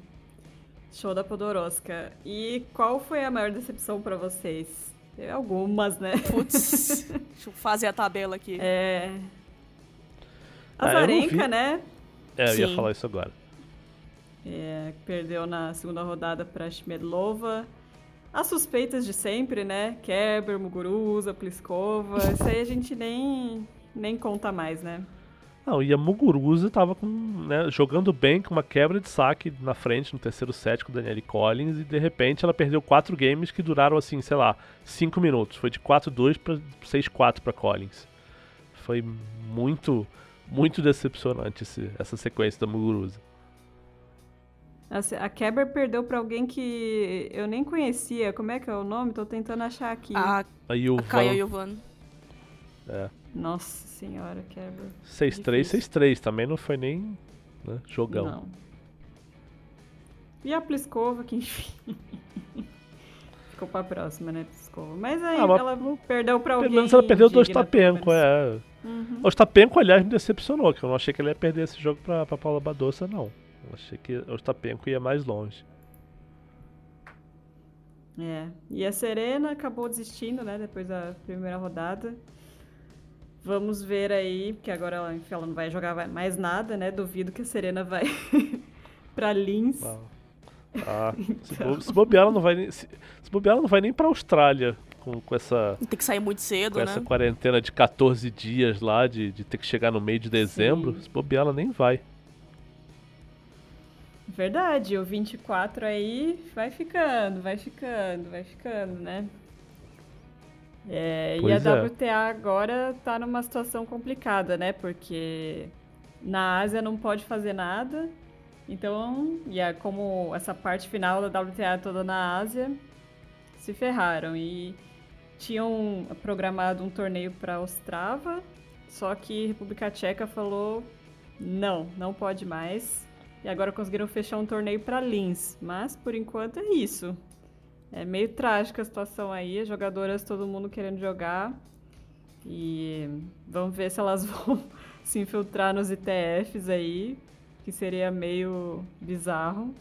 Show da Podoroska. E qual foi a maior decepção para vocês? Teve algumas, né? Putz, (laughs) deixa eu fazer a tabela aqui. É. A ah, Zarenka, né? É, eu Sim. ia falar isso agora. É, perdeu na segunda rodada para Shmedlova. As suspeitas de sempre, né? Kerber, Muguruza, Pliskova. Isso aí a gente nem, nem conta mais, né? Não, e a Muguruza tava com, né, jogando bem com uma quebra de saque na frente no terceiro set com o Danielle Collins e de repente ela perdeu quatro games que duraram assim, sei lá, cinco minutos. Foi de 4-2 para 6-4 para Collins. Foi muito, muito decepcionante esse, essa sequência da Muguruza. A Keber perdeu para alguém que eu nem conhecia. Como é que é o nome? Tô tentando achar aqui. A, a, Yuvan. É. Nossa senhora, Keber. 6-3, 6-3. Também não foi nem né, jogão. Não. E a Pliskova, que enfim. (laughs) Ficou pra próxima, né, Pliskova. Mas aí ah, mas ela perdeu pra alguém. Pelo menos ela perdeu do Ostapenko, é. Uhum. O Ostapenko, aliás, me decepcionou, que eu não achei que ele ia perder esse jogo pra, pra Paula Badoça, não. Eu achei que o Ostapenko ia mais longe. É. E a Serena acabou desistindo, né, depois da primeira rodada. Vamos ver aí, porque agora ela, ela não vai jogar mais nada, né? Duvido que a Serena vai (laughs) para Lins. Ah, ah (laughs) então. se, bobear, ela não vai nem, se, se bobear, ela não vai nem para Austrália com, com essa. Tem que sair muito cedo, com né? essa quarentena de 14 dias lá, de, de ter que chegar no meio de dezembro. Sim. Se bobear, ela nem vai. Verdade, o 24 aí vai ficando, vai ficando, vai ficando, né? É, e a é. WTA agora tá numa situação complicada, né? Porque na Ásia não pode fazer nada. Então, e é como essa parte final da WTA toda na Ásia, se ferraram. E tinham programado um torneio para Ostrava, só que República Tcheca falou: não, não pode mais. E agora conseguiram fechar um torneio para Linz. Mas por enquanto é isso. É meio trágica a situação aí, as jogadoras, todo mundo querendo jogar. E vamos ver se elas (laughs) vão se infiltrar nos ITFs aí, que seria meio bizarro.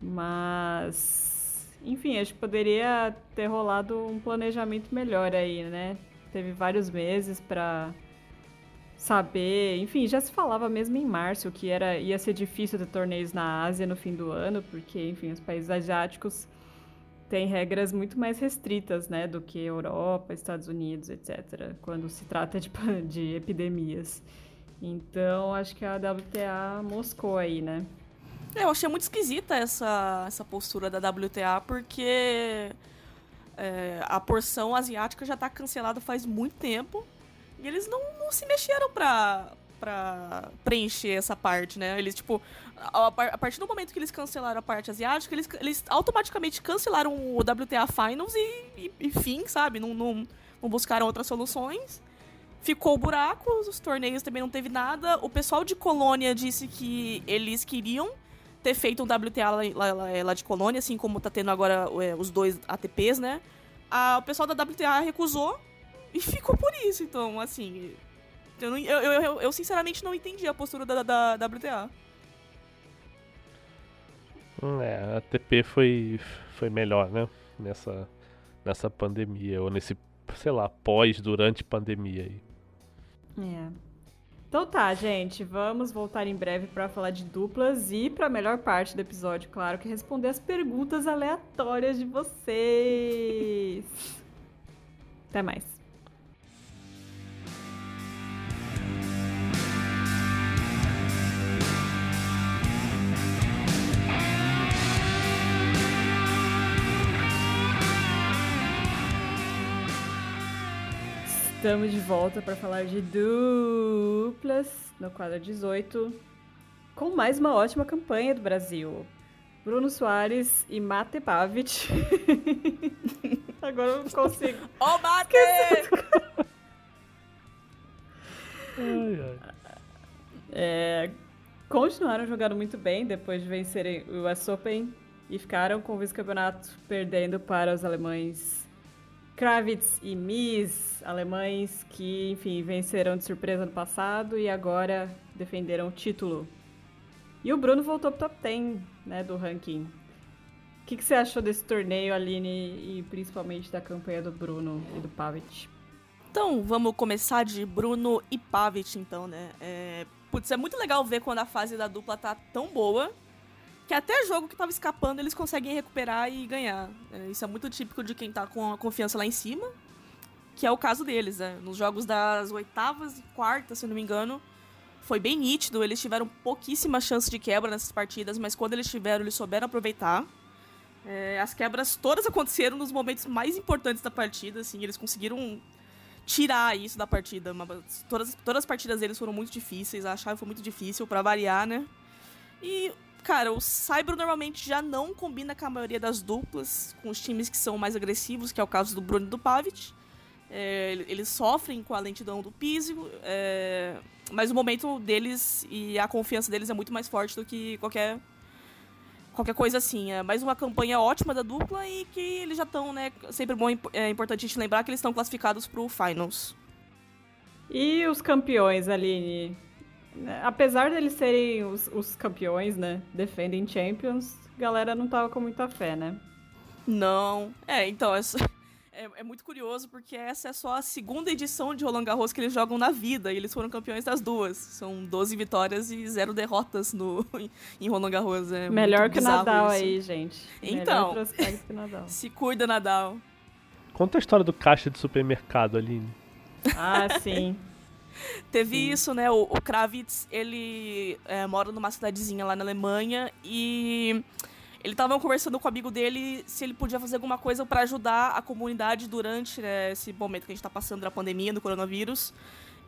Mas, enfim, acho que poderia ter rolado um planejamento melhor aí, né? Teve vários meses para saber, enfim, já se falava mesmo em março que era ia ser difícil ter torneios na Ásia no fim do ano, porque, enfim, os países asiáticos tem regras muito mais restritas, né, do que Europa, Estados Unidos, etc., quando se trata de, de epidemias. Então, acho que a WTA moscou aí, né? É, eu achei muito esquisita essa, essa postura da WTA, porque é, a porção asiática já está cancelada faz muito tempo e eles não, não se mexeram para para preencher essa parte, né? Eles, tipo, a, a, partir do momento que eles cancelaram a parte asiática, eles, eles automaticamente cancelaram o WTA Finals e, e, e fim, sabe? Não, não, não buscaram outras soluções. ficou o buraco, os torneios também não teve nada. O pessoal de Colônia disse que eles queriam ter feito um WTA lá, lá, lá de Colônia, assim como tá tendo agora é, os dois ATPs, né? A, o pessoal da WTA recusou e ficou por isso. Então, assim, eu, não, eu, eu, eu, sinceramente não entendi a postura da, da, da WTA. Hum, é, a ATP foi, foi melhor, né? Nessa, nessa pandemia, ou nesse, sei lá, pós, durante pandemia aí. É. Então tá, gente, vamos voltar em breve para falar de duplas e para a melhor parte do episódio, claro, que é responder as perguntas aleatórias de vocês. Até mais. Estamos de volta para falar de duplas no quadro 18, com mais uma ótima campanha do Brasil. Bruno Soares e Mate Pavic. (laughs) Agora eu não consigo. Ô, oh, Mate! ai, ai. É, continuaram jogando muito bem depois de vencerem o US Open e ficaram com o vice-campeonato perdendo para os alemães Kravitz e Mies, alemães que, enfim, venceram de surpresa no passado e agora defenderam o título. E o Bruno voltou pro top 10 né, do ranking. O que, que, você achou desse torneio, Aline, e principalmente da campanha do Bruno e do Pavic? Então, vamos começar de Bruno e Pavic, então, né? É, putz, é muito legal ver quando a fase da dupla tá tão boa que até jogo que tava escapando eles conseguem recuperar e ganhar. É, isso é muito típico de quem tá com a confiança lá em cima, que é o caso deles, né? Nos jogos das oitavas e quartas, se não me engano, foi bem nítido, eles tiveram pouquíssima chance de quebra nessas partidas, mas quando eles tiveram, eles souberam aproveitar. É, as quebras todas (laughs) aconteceram nos momentos mais importantes da partida, assim, eles conseguiram tirar isso da partida. Todas, todas as partidas deles foram muito difíceis, a chave foi muito difícil, para variar, né? E Cara, o Saibro normalmente já não combina com a maioria das duplas, com os times que são mais agressivos, que é o caso do Bruno e do Pavic. É, eles sofrem com a lentidão do piso, é, mas o momento deles e a confiança deles é muito mais forte do que qualquer qualquer coisa assim. É mais uma campanha ótima da dupla e que eles já estão, né? Sempre bom, é importante a gente lembrar que eles estão classificados para o Finals. E os campeões, Aline? Apesar deles serem os, os campeões, né? Defendem Champions, a galera não tava com muita fé, né? Não. É, então, essa, (laughs) é, é, muito curioso porque essa é só a segunda edição de Roland Garros que eles jogam na vida e eles foram campeões das duas. São 12 vitórias e zero derrotas no, (laughs) em Roland Garros. É Melhor que o Nadal isso. aí, gente. Então, (laughs) se cuida, Nadal. Conta a história do caixa de supermercado, Aline. Ah, sim. (laughs) Teve Sim. isso, né? O, o Kravitz, ele é, mora numa cidadezinha lá na Alemanha e ele estava conversando com o amigo dele se ele podia fazer alguma coisa para ajudar a comunidade durante né, esse momento que a gente está passando da pandemia, do coronavírus.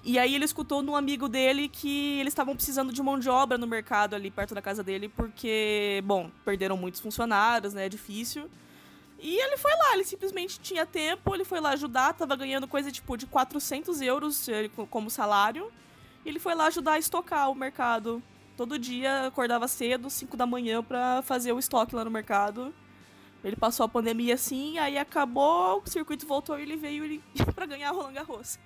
E aí ele escutou de um amigo dele que eles estavam precisando de mão de obra no mercado ali perto da casa dele, porque, bom, perderam muitos funcionários, né? É difícil. E ele foi lá, ele simplesmente tinha tempo, ele foi lá ajudar, tava ganhando coisa tipo de 400 euros como salário. E ele foi lá ajudar a estocar o mercado. Todo dia acordava cedo, 5 da manhã, pra fazer o estoque lá no mercado. Ele passou a pandemia assim, aí acabou, o circuito voltou e ele veio ele, (laughs) pra ganhar Roland Garros.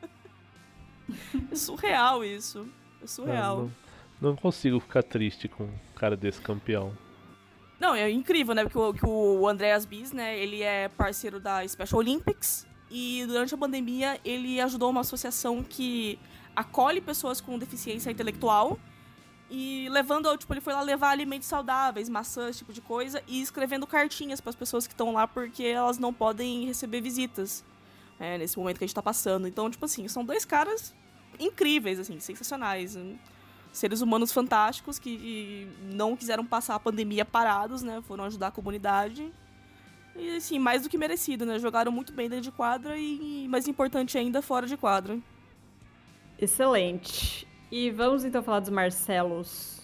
é (laughs) surreal isso. É surreal. Não, não, não consigo ficar triste com um cara desse campeão. Não, é incrível, né? Porque o, que o Andreas Bis, né? Ele é parceiro da Special Olympics. E durante a pandemia, ele ajudou uma associação que acolhe pessoas com deficiência intelectual. E levando, tipo, ele foi lá levar alimentos saudáveis, maçãs, tipo de coisa. E escrevendo cartinhas para as pessoas que estão lá porque elas não podem receber visitas. É, nesse momento que a gente tá passando. Então, tipo assim, são dois caras incríveis, assim, sensacionais seres humanos fantásticos que não quiseram passar a pandemia parados, né? Foram ajudar a comunidade. E assim, mais do que merecido, né? Jogaram muito bem dentro de quadra e, mais importante ainda, fora de quadra. Excelente. E vamos então falar dos Marcelos.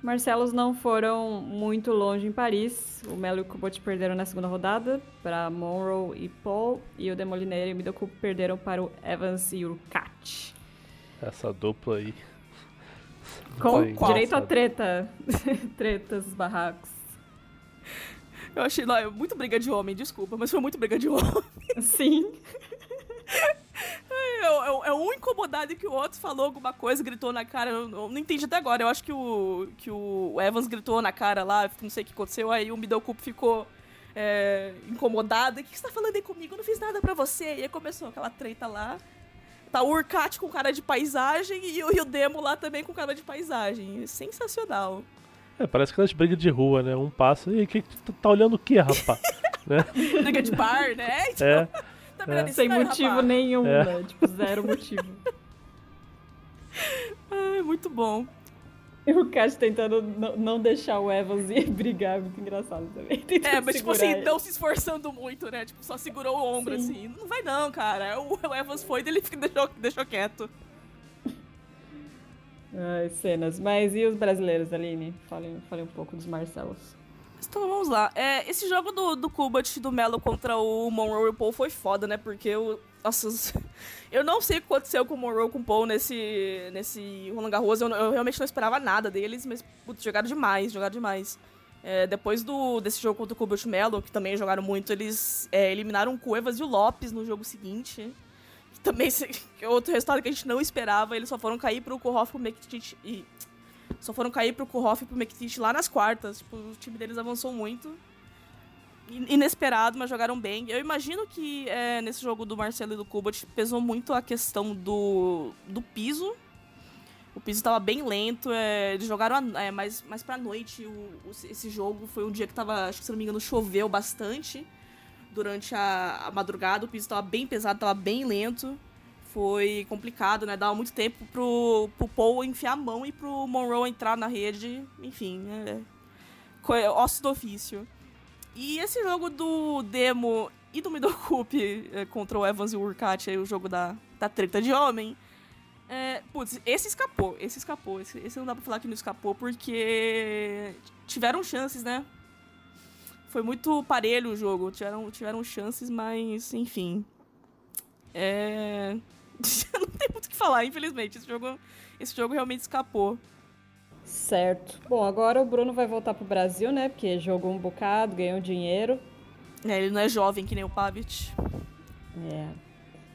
Marcelos não foram muito longe em Paris. O Melo e o Kubot perderam na segunda rodada para Monroe e Paul. E o Demolineiro e o Middlecoop perderam para o Evans e o. Pavit. Essa dupla aí. Com Foi direito a engraçado. treta. (laughs) Tretas, barracos. Eu achei, não, é muito briga de homem, desculpa, mas foi muito briga de homem. (laughs) Sim. É, é- é um incomodado que o outro falou alguma coisa, gritou na cara. Eu, eu não entendi até agora. Eu acho que o, que o Evans gritou na cara lá, não sei o que aconteceu. Aí o Middlecup ficou é, incomodado. O que você tá falando aí comigo? Eu não fiz nada pra você. E aí começou aquela treta lá. Tá o Urcat com cara de paisagem e, o- e o Demo lá também com cara de paisagem. Sensacional. É, parece aquelas brigas de rua, né? Um passa. E que, que tá olhando o que, rapaz? (laughs) né? Briga de bar, né? Então, É. tá é. Sem motivo rapaz. nenhum, É. né? Tipo, zero motivo. Ai, (laughs) muito bom. (laughs) E o Cat tentando não- deixar o Evans ir (laughs) brigar, muito engraçado também. (laughs) Tentando É, mas tipo assim, ele. não se esforçando muito, né? Tipo, só segurou o ombro, Sim. assim. Não vai não, cara. O, o Evans foi, daí ele fica- deixou, deixou quieto. Ai, cenas. Mas e os brasileiros, Aline? Fale, fale um pouco dos Marcelos. Então vamos lá. É, esse jogo do, do Kubat do Melo contra o Monroe o Paul foi foda, né? Porque eu. Nossa, os- (laughs) eu não sei o que aconteceu com o Monroe com o Paul nesse, nesse Roland Garros. Eu, eu realmente não esperava nada deles, mas putz, jogaram demais, jogaram demais. É, depois do, desse jogo contra o Kubat e o Melo, que também jogaram muito, eles é, eliminaram o Cuevas e o Lopes no jogo seguinte. Que também (laughs) é outro resultado que a gente não esperava. Eles só foram cair pro Kurhoff e pro e só foram cair pro Kurhoff e pro Mektic lá nas quartas. Tipo, o time deles avançou muito. In- Inesperado, mas jogaram bem. Eu imagino que é, nesse jogo do Marcelo e do Kubat pesou muito a questão do, do piso. O piso estava bem lento, é, eles jogaram é, mais, mais pra noite. O, o- esse jogo foi um dia que tava, acho que se não me engano, choveu bastante durante a, a madrugada. O piso estava bem pesado, estava bem lento. Foi complicado, né? Dava muito tempo pro, pro Paul enfiar a mão e pro Monroe entrar na rede. Enfim, é, co- é do ofício. E esse jogo do Demo e do Middlecup (laughs) é, contra o Evans e o Urquhart, aí o jogo da, da treta de homem. É, putz, esse escapou, esse escapou. Esse, esse não dá pra falar que não escapou, porque tiveram chances, né? Foi muito parelho o jogo, tiveram, tiveram chances, mas enfim. É. (laughs) não tem muito o que falar, infelizmente. Esse jogo, esse jogo realmente escapou. Certo. Bom, agora o Bruno vai voltar pro Brasil, né? Porque jogou um bocado, ganhou dinheiro. É, ele não é jovem que nem o Pavic. É.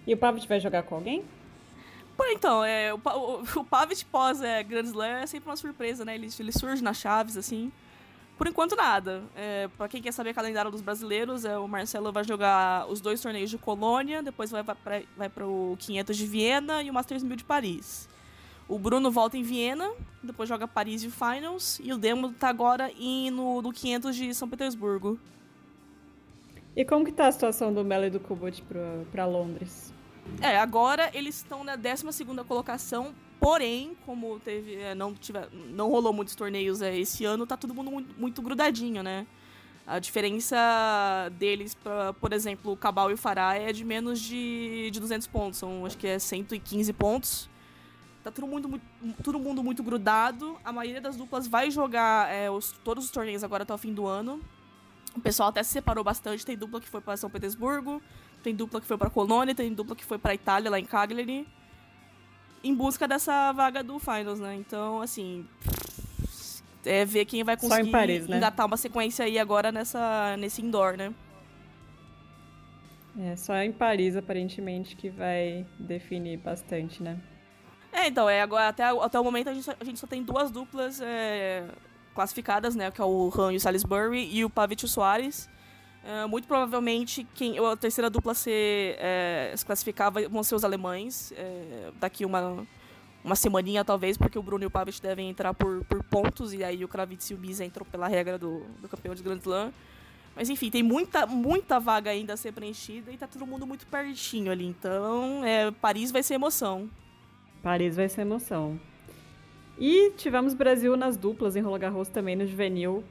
E o Pavit vai jogar com alguém? Pô, então, é, o, o, (laughs) o Pavic pós é, Grand Slam é sempre uma surpresa, né? Ele, ele surge nas chaves, assim. Por enquanto, nada. É, pra quem quer saber o calendário dos brasileiros, é, o Marcelo vai jogar os dois torneios de Colônia, depois vai, vai, vai pro 500 de Viena e o Masters 1000 de Paris. O Bruno volta em Viena, depois joga Paris e Finals, e o Demo tá agora em, no, no 500 de São Petersburgo. E como que tá a situação do Melo e do Kubot pra, pra Londres? É, agora eles estão na 12 colocação, porém, como teve, é, não, tiver, não rolou muitos torneios é, esse ano, tá todo mundo muito, muito grudadinho, né? A diferença deles, pra, por exemplo, o Cabal e o Farah é de menos de, de 200 pontos, são acho que é 115 pontos. Tá todo mundo, muito- todo mundo muito grudado. A maioria das duplas vai jogar é, os- todos os torneios agora até o fim do ano. O pessoal até se separou bastante. Tem dupla que foi para São Petersburgo, tem dupla que foi pra Colônia, tem dupla que foi pra Itália, lá em Cagliari. Em busca dessa vaga do Finals, né? Então, assim. É ver quem vai conseguir Paris, né? engatar uma sequência aí agora nessa, nesse indoor, né? É só em Paris, aparentemente, que vai definir bastante, né? É, então, é, agora, até, até o momento a gente, só, a gente só tem duas duplas é, classificadas, né? Que é o Han e o Salisbury e o Pavic e o Soares. É, muito provavelmente quem a terceira dupla a ser, é, se classificar vão ser os alemães. é, daqui uma, uma semaninha, talvez, porque o Bruno e o Pavic devem entrar por, por pontos, e aí o Kravitz e o Biza entram pela regra do, do campeão de Grand Slam. Mas enfim, tem muita, muita vaga ainda a ser preenchida e tá todo mundo muito pertinho ali. Então, é, Paris vai ser emoção. Paris vai ser emoção. E tivemos Brasil nas duplas em Roland Garros também no juvenil,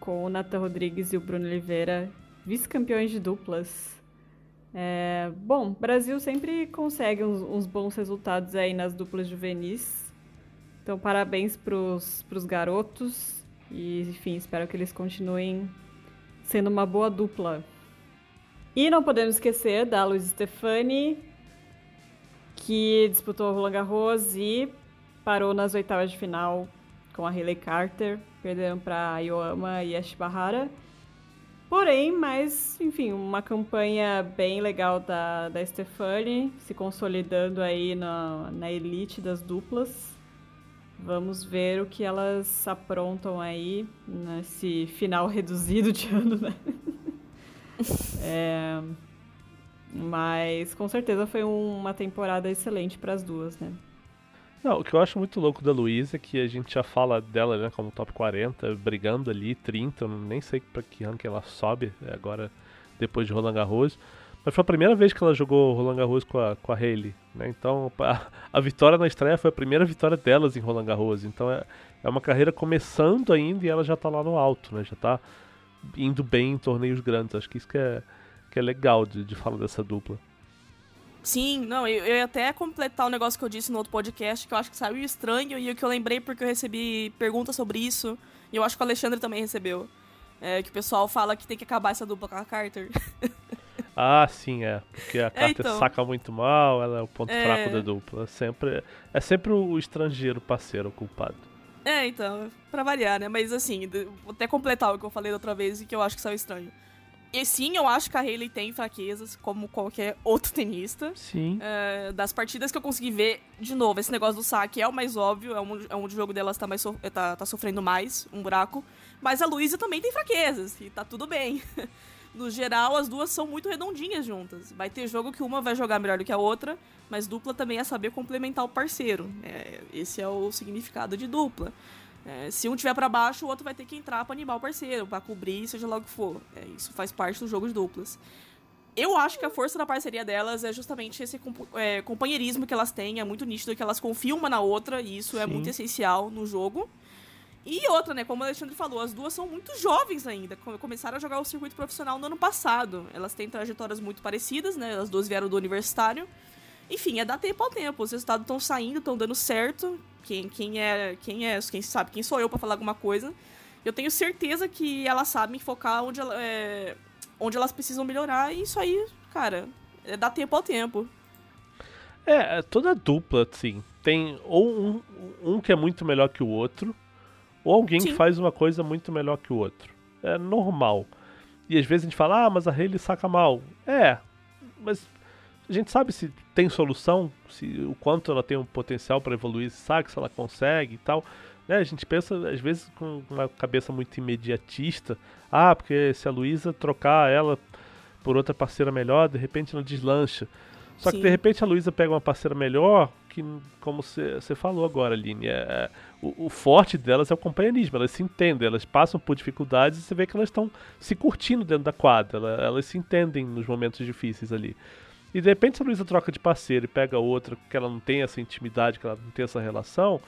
com o Nathan Rodrigues e o Bruno Oliveira, vice-campeões de duplas. É, bom, Brasil sempre consegue uns, uns bons resultados aí nas duplas juvenis. Então, parabéns pros, pros garotos. E, enfim, espero que eles continuem sendo uma boa dupla. E não podemos esquecer da Luiz Stefani, que disputou o Roland Garros e parou nas oitavas de final com a Hayley Carter, perderam para a Yoama e a Shibahara. Porém, mas, enfim, uma campanha bem legal da, da Stefani, se consolidando aí na, na elite das duplas. Vamos ver o que elas aprontam aí nesse final (laughs) reduzido de ano, né? (laughs) é, mas com certeza foi uma temporada excelente para as duas, né? Não, o que eu acho muito louco da Luísa é que a gente já fala dela, né, como top 40, brigando ali, 30, eu nem sei pra que ranking ela sobe agora, depois de Roland Garros. Mas foi a primeira vez que ela jogou Roland Garros com a, com a Hayley, né? Então, (laughs) a, a vitória na estreia foi a primeira vitória delas em Roland Garros. Então, é, é uma carreira começando ainda e ela já tá lá no alto, né? Já tá indo bem em torneios grandes. Acho que isso que é, que é legal de, de falar dessa dupla. Sim, não, eu, eu ia até completar o um negócio que eu disse no outro podcast, que eu acho que saiu estranho e o que eu lembrei porque eu recebi perguntas sobre isso, e eu acho que o Alexandre também recebeu. É, que o pessoal fala que tem que acabar essa dupla com a Carter. (laughs) ah, sim, é. Porque a é, Carter então, saca muito mal, ela é o ponto é... fraco da dupla. Sempre, é sempre o estrangeiro parceiro culpado. É, então, pra variar, né? Mas assim, vou até completar o que eu falei da outra vez e que eu acho que saiu estranho. E sim, eu acho que a Hayley tem fraquezas, como qualquer (laughs) outro tenista. Sim. É, das partidas que eu consegui ver, de novo, esse negócio do saque é o mais óbvio, é onde, é onde o jogo delas tá, mais so, tá, tá sofrendo mais, um buraco. Mas a Luísa também tem fraquezas, e tá tudo bem. (laughs) no geral, as duas são muito redondinhas juntas. Vai ter jogo que uma vai jogar melhor do que a outra, mas dupla também é saber complementar o parceiro. É, esse é o significado de dupla. É, se um tiver para baixo, o outro vai ter que entrar para animar o parceiro, para cobrir, seja lá o que for. É, isso faz parte do jogo de duplas. Eu acho que a força da parceria delas é justamente esse é, companheirismo que elas têm. É muito nítido que elas confiam uma na outra, e isso é Sim. é muito essencial no jogo. E outra, né? Como o Alexandre falou, as duas são muito jovens ainda. Começaram a jogar o circuito profissional no ano passado. Elas têm trajetórias muito parecidas, né? As duas vieram do universitário. Enfim, é dar tempo ao tempo. Os resultados estão saindo, estão dando certo. Quem, quem é, quem é, quem sabe, quem sou eu para falar alguma coisa. Eu tenho certeza que elas sabem focar onde, é, onde elas precisam melhorar. E isso aí, cara, é dar tempo ao tempo. É, toda dupla, assim, tem ou um, um que é muito melhor que o outro, ou alguém Sim. que faz uma coisa muito melhor que o outro. É normal. E às vezes a gente fala, ah, mas a Hayley saca mal. É, mas a gente sabe se tem solução, se o quanto ela tem um potencial para evoluir esse saque, se ela consegue e tal. Né? A gente pensa, às vezes, com uma cabeça muito imediatista. Ah, porque se a Luísa trocar ela por outra parceira melhor, de repente ela deslancha. Só Sim. que de repente a Luísa pega uma parceira melhor, que, como você falou agora, Aline, é, é, o, o, forte delas é o companheirismo, elas se entendem, elas passam por dificuldades e você vê que elas estão se curtindo dentro da quadra, elas, elas se entendem nos momentos difíceis ali. E de repente, se a Luísa troca de parceiro e pega outra que ela não tem essa intimidade, que ela não tem essa relação,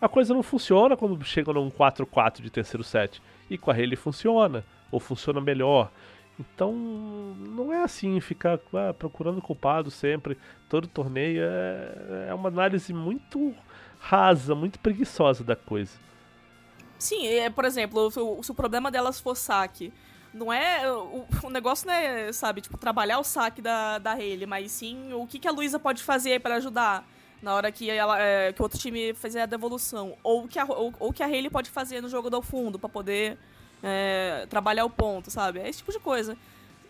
a coisa não funciona quando chega num 4-4 de terceiro set. E com a Hayley funciona, ou funciona melhor. Então, não é assim ficar ah, procurando culpado sempre, todo torneio. É, é uma análise muito rasa, muito preguiçosa da coisa. Sim, é, por exemplo, se o problema delas for saque não é. O, o, negócio não é, sabe, tipo, trabalhar o saque da, da Hayley, mas sim o que, que a Luísa pode fazer para ajudar na hora que, ela, é, que o outro time fizer a devolução. Ou que a, ou, ou que a Hayley pode fazer no jogo do fundo para poder é, trabalhar o ponto, sabe? É esse tipo de coisa.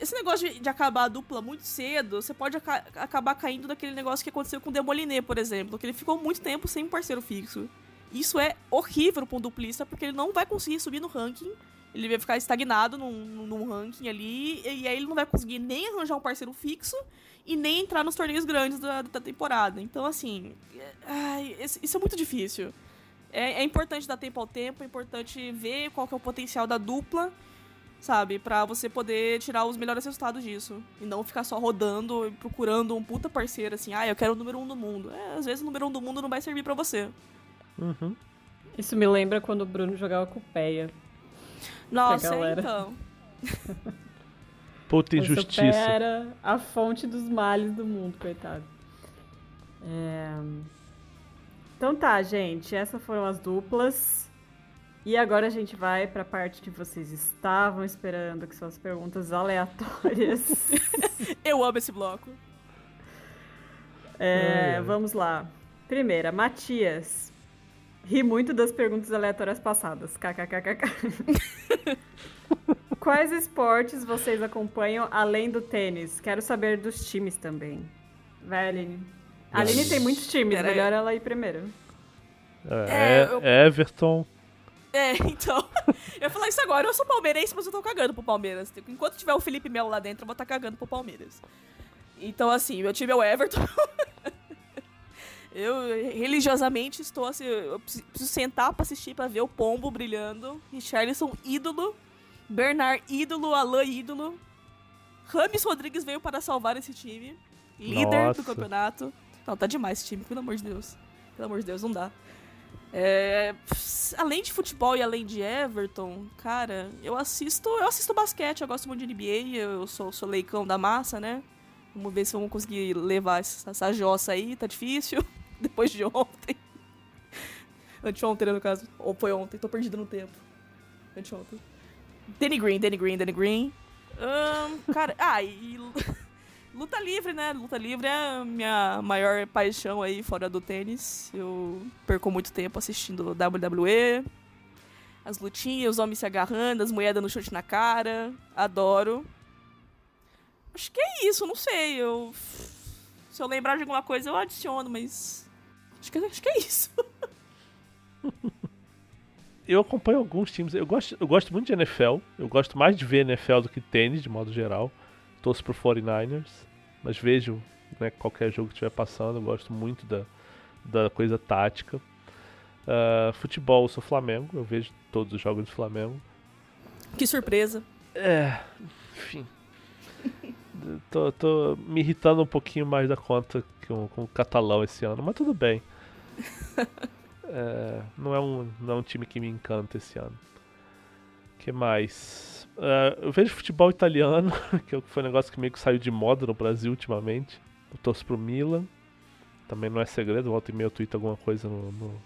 Esse negócio de, acabar a dupla muito cedo, você pode aca acabar caindo daquele negócio que aconteceu com o Demoliné, por exemplo, que ele ficou muito tempo sem um parceiro fixo. Isso é horrível para um duplista, porque ele não vai conseguir subir no ranking ele vai ficar estagnado num, num ranking ali, e aí ele não vai conseguir nem arranjar um parceiro fixo e nem entrar nos torneios grandes da, da temporada. Então, assim, ai, isso é muito difícil. É, é, importante dar tempo ao tempo, é importante ver qual que é o potencial da dupla, sabe? Pra você poder tirar os melhores resultados disso. E não ficar só rodando e procurando um puta parceiro, assim, ah, eu quero o número um do mundo. É, às vezes o número um do mundo não vai servir para você. Uhum. Isso me lembra quando o Bruno jogava com o Peia. Nossa, então. (laughs) Puta injustiça. era a fonte dos males do mundo, coitado. É... Então tá, gente. Essas foram as duplas. E agora a gente vai para a parte que vocês estavam esperando, que são as perguntas aleatórias. (laughs) Eu amo esse bloco. É, vamos lá. Primeira, Matias. Ri muito das perguntas aleatórias passadas. KKKKK. (laughs) Quais esportes vocês acompanham além do tênis? Quero saber dos times também. Vai, Aline. A Aline tem muitos times, Pera aí. melhor ela ir primeiro. É, É, eu- Everton. É, então. (laughs) eu ia falar isso agora. Eu sou palmeirense, mas eu tô cagando pro Palmeiras. Enquanto tiver o Felipe Melo lá dentro, eu vou estar cagando pro Palmeiras. Então, assim, meu time é o Everton. (laughs) eu religiosamente estou assim. Eu preciso sentar pra assistir pra ver o Pombo brilhando. Richarlison, ídolo. Bernard, ídolo. Alain, ídolo. Rames Rodrigues veio para salvar esse time. Líder Nossa. do campeonato. Não, tá demais esse time, pelo amor de Deus. Pelo amor de Deus, não dá. É, além de futebol e além de Everton, cara, eu assisto, eu assisto basquete, eu gosto muito de NBA, eu sou, sou leicão da massa, né? Vamos ver se vamos conseguir levar essa, essa jossa aí, tá difícil. (laughs) Depois de ontem. Anteontem, né, no caso. Ou foi ontem, tô perdido no tempo. Anteontem. Danny Green, Danny Green, Danny Green. Ahn, cara, (laughs) ah, e (laughs) luta livre, né? Luta livre é a minha maior paixão aí fora do tênis. Eu perco muito tempo assistindo WWE, as lutinhas, os homens se agarrando, as mulheres dando chute na cara. Adoro. Acho que é isso, não sei. Eu se eu lembrar de alguma coisa eu adiciono, mas acho que, acho que é isso. (laughs) Eu acompanho alguns times. Eu gosto, eu gosto muito de NFL. Eu gosto mais de ver NFL do que tênis, de modo geral. Torço pro 49ers. Mas vejo né, qualquer jogo que estiver passando. Eu gosto muito da, da coisa tática. Ah, futebol, eu sou Flamengo. Eu vejo todos os jogos do Flamengo. Que surpresa. É, enfim. (laughs) tô, tô me irritando um pouquinho mais da conta com, com o catalão esse ano, mas tudo bem. (laughs) É, não, é um, não é um time que me encanta esse ano. que mais? É, eu vejo futebol italiano, (laughs) que foi um negócio que meio que saiu de moda no Brasil ultimamente. Eu torço pro Milan. Também não é segredo, volta e meia eu tweeto alguma coisa no, no-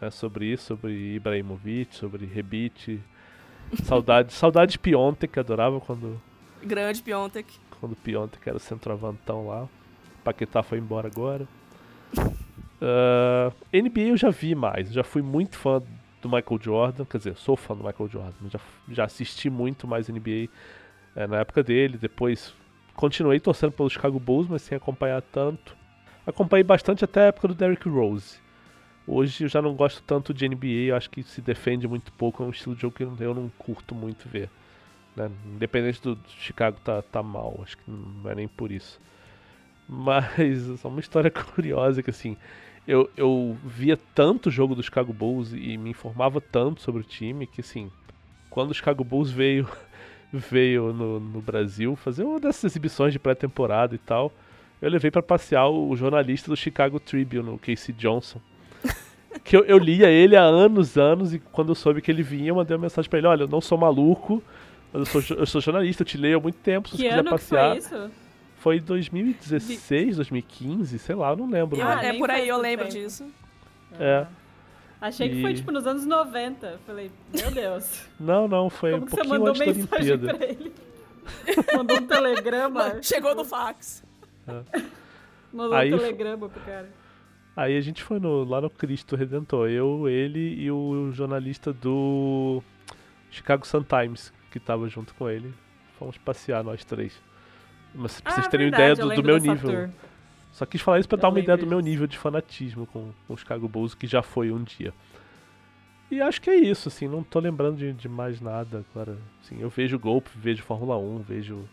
né, sobre isso, sobre Ibrahimovic, sobre Rebite. Saudade, (laughs) saudade de Piontek, que adorava quando, Grande Piontek. quando Piontek era o centroavantão lá. Paquetá foi embora agora. Ah, NBA eu já vi mais, eu já fui muito fã do Michael Jordan, quer dizer, sou fã do Michael Jordan, já, já assisti muito mais NBA eh, na época dele, depois continuei torcendo pelo Chicago Bulls, mas sem acompanhar tanto. Acompanhei bastante até a época do Derrick Rose. Hoje eu já não gosto tanto de NBA, eu acho que se defende muito pouco, é um estilo de jogo que eu não- eu não curto muito ver. né? Independente do, do Chicago tá, tá mal, acho que não é nem por isso. Mas (laughs) é uma história (laughs) curiosa que assim, eu, eu via tanto o jogo do Chicago Bulls e me informava tanto sobre o time que assim, quando o Chicago Bulls veio (laughs) veio no, no Brasil fazer uma dessas exibições de pré-temporada e tal, eu levei pra passear o jornalista do Chicago Tribune, o Casey Johnson. (laughs) Que eu, eu lia ele há anos, anos, e quando eu soube que ele vinha, eu mandei uma mensagem pra ele, olha, eu não sou maluco, mas eu sou, eu sou jornalista, eu te leio há muito tempo, se Que você quiser que passear. foi isso? Foi em 2016, 2015, sei lá, eu não lembro. Ah, mais. é por aí, eu lembro tempo. disso. É. Achei que foi E- tipo nos anos 90. Falei, meu Deus. Não, não, foi Como um que você pouquinho mandou antes da mensagem Olimpíada. pra ele? (laughs) Mandou um telegrama. Chegou no fax. Mandou Aí um telegrama pro cara. Aí a gente foi no- lá no Cristo Redentor, eu, ele e o jornalista do Chicago Sun-Times, que tava junto com ele. Fomos passear nós três. Mas pra vocês Ah, terem verdade, ideia do, do meu nível. tour. Só quis falar isso pra Eu dar uma ideia do meu nível de fanatismo com, com o Chicago Bulls, que já foi um dia. E acho que é isso, assim, não tô lembrando de, de mais nada agora. Assim, eu vejo golpe, vejo Fórmula 1, vejo.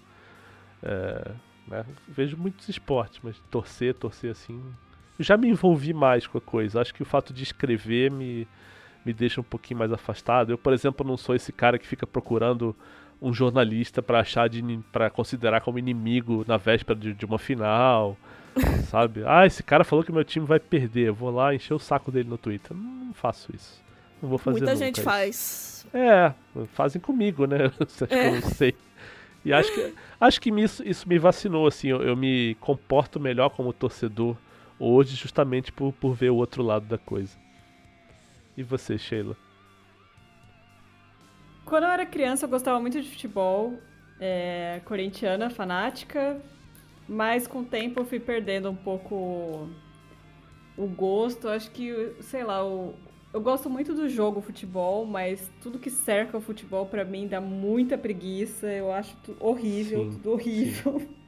é, né, vejo muitos esportes, mas torcer, torcer assim. Eu já me envolvi mais com a coisa. Acho que o fato de escrever me, me deixa um pouquinho mais afastado. Eu, por exemplo, não sou esse cara que fica procurando um jornalista pra achar de para considerar como inimigo na véspera de, de uma final, (laughs) sabe? Ah, esse cara falou que meu time vai perder, eu vou lá encher o saco dele no Twitter. Não faço isso. Não vou fazer Muita gente isso. faz. É, fazem comigo, né? (laughs) Você acha que eu não sei. E acho que, acho que isso, isso me vacinou, assim. Eu, eu me comporto melhor como torcedor hoje, justamente por, por ver o outro lado da coisa. E você, Sheila? Quando eu era criança, eu gostava muito de futebol. É, corintiana, fanática. Mas com o tempo eu fui perdendo um pouco o gosto. Acho que, sei lá, o, eu gosto muito do jogo futebol, mas tudo que cerca o futebol para mim dá muita preguiça. Eu acho horrível, sim, tudo horrível. (laughs)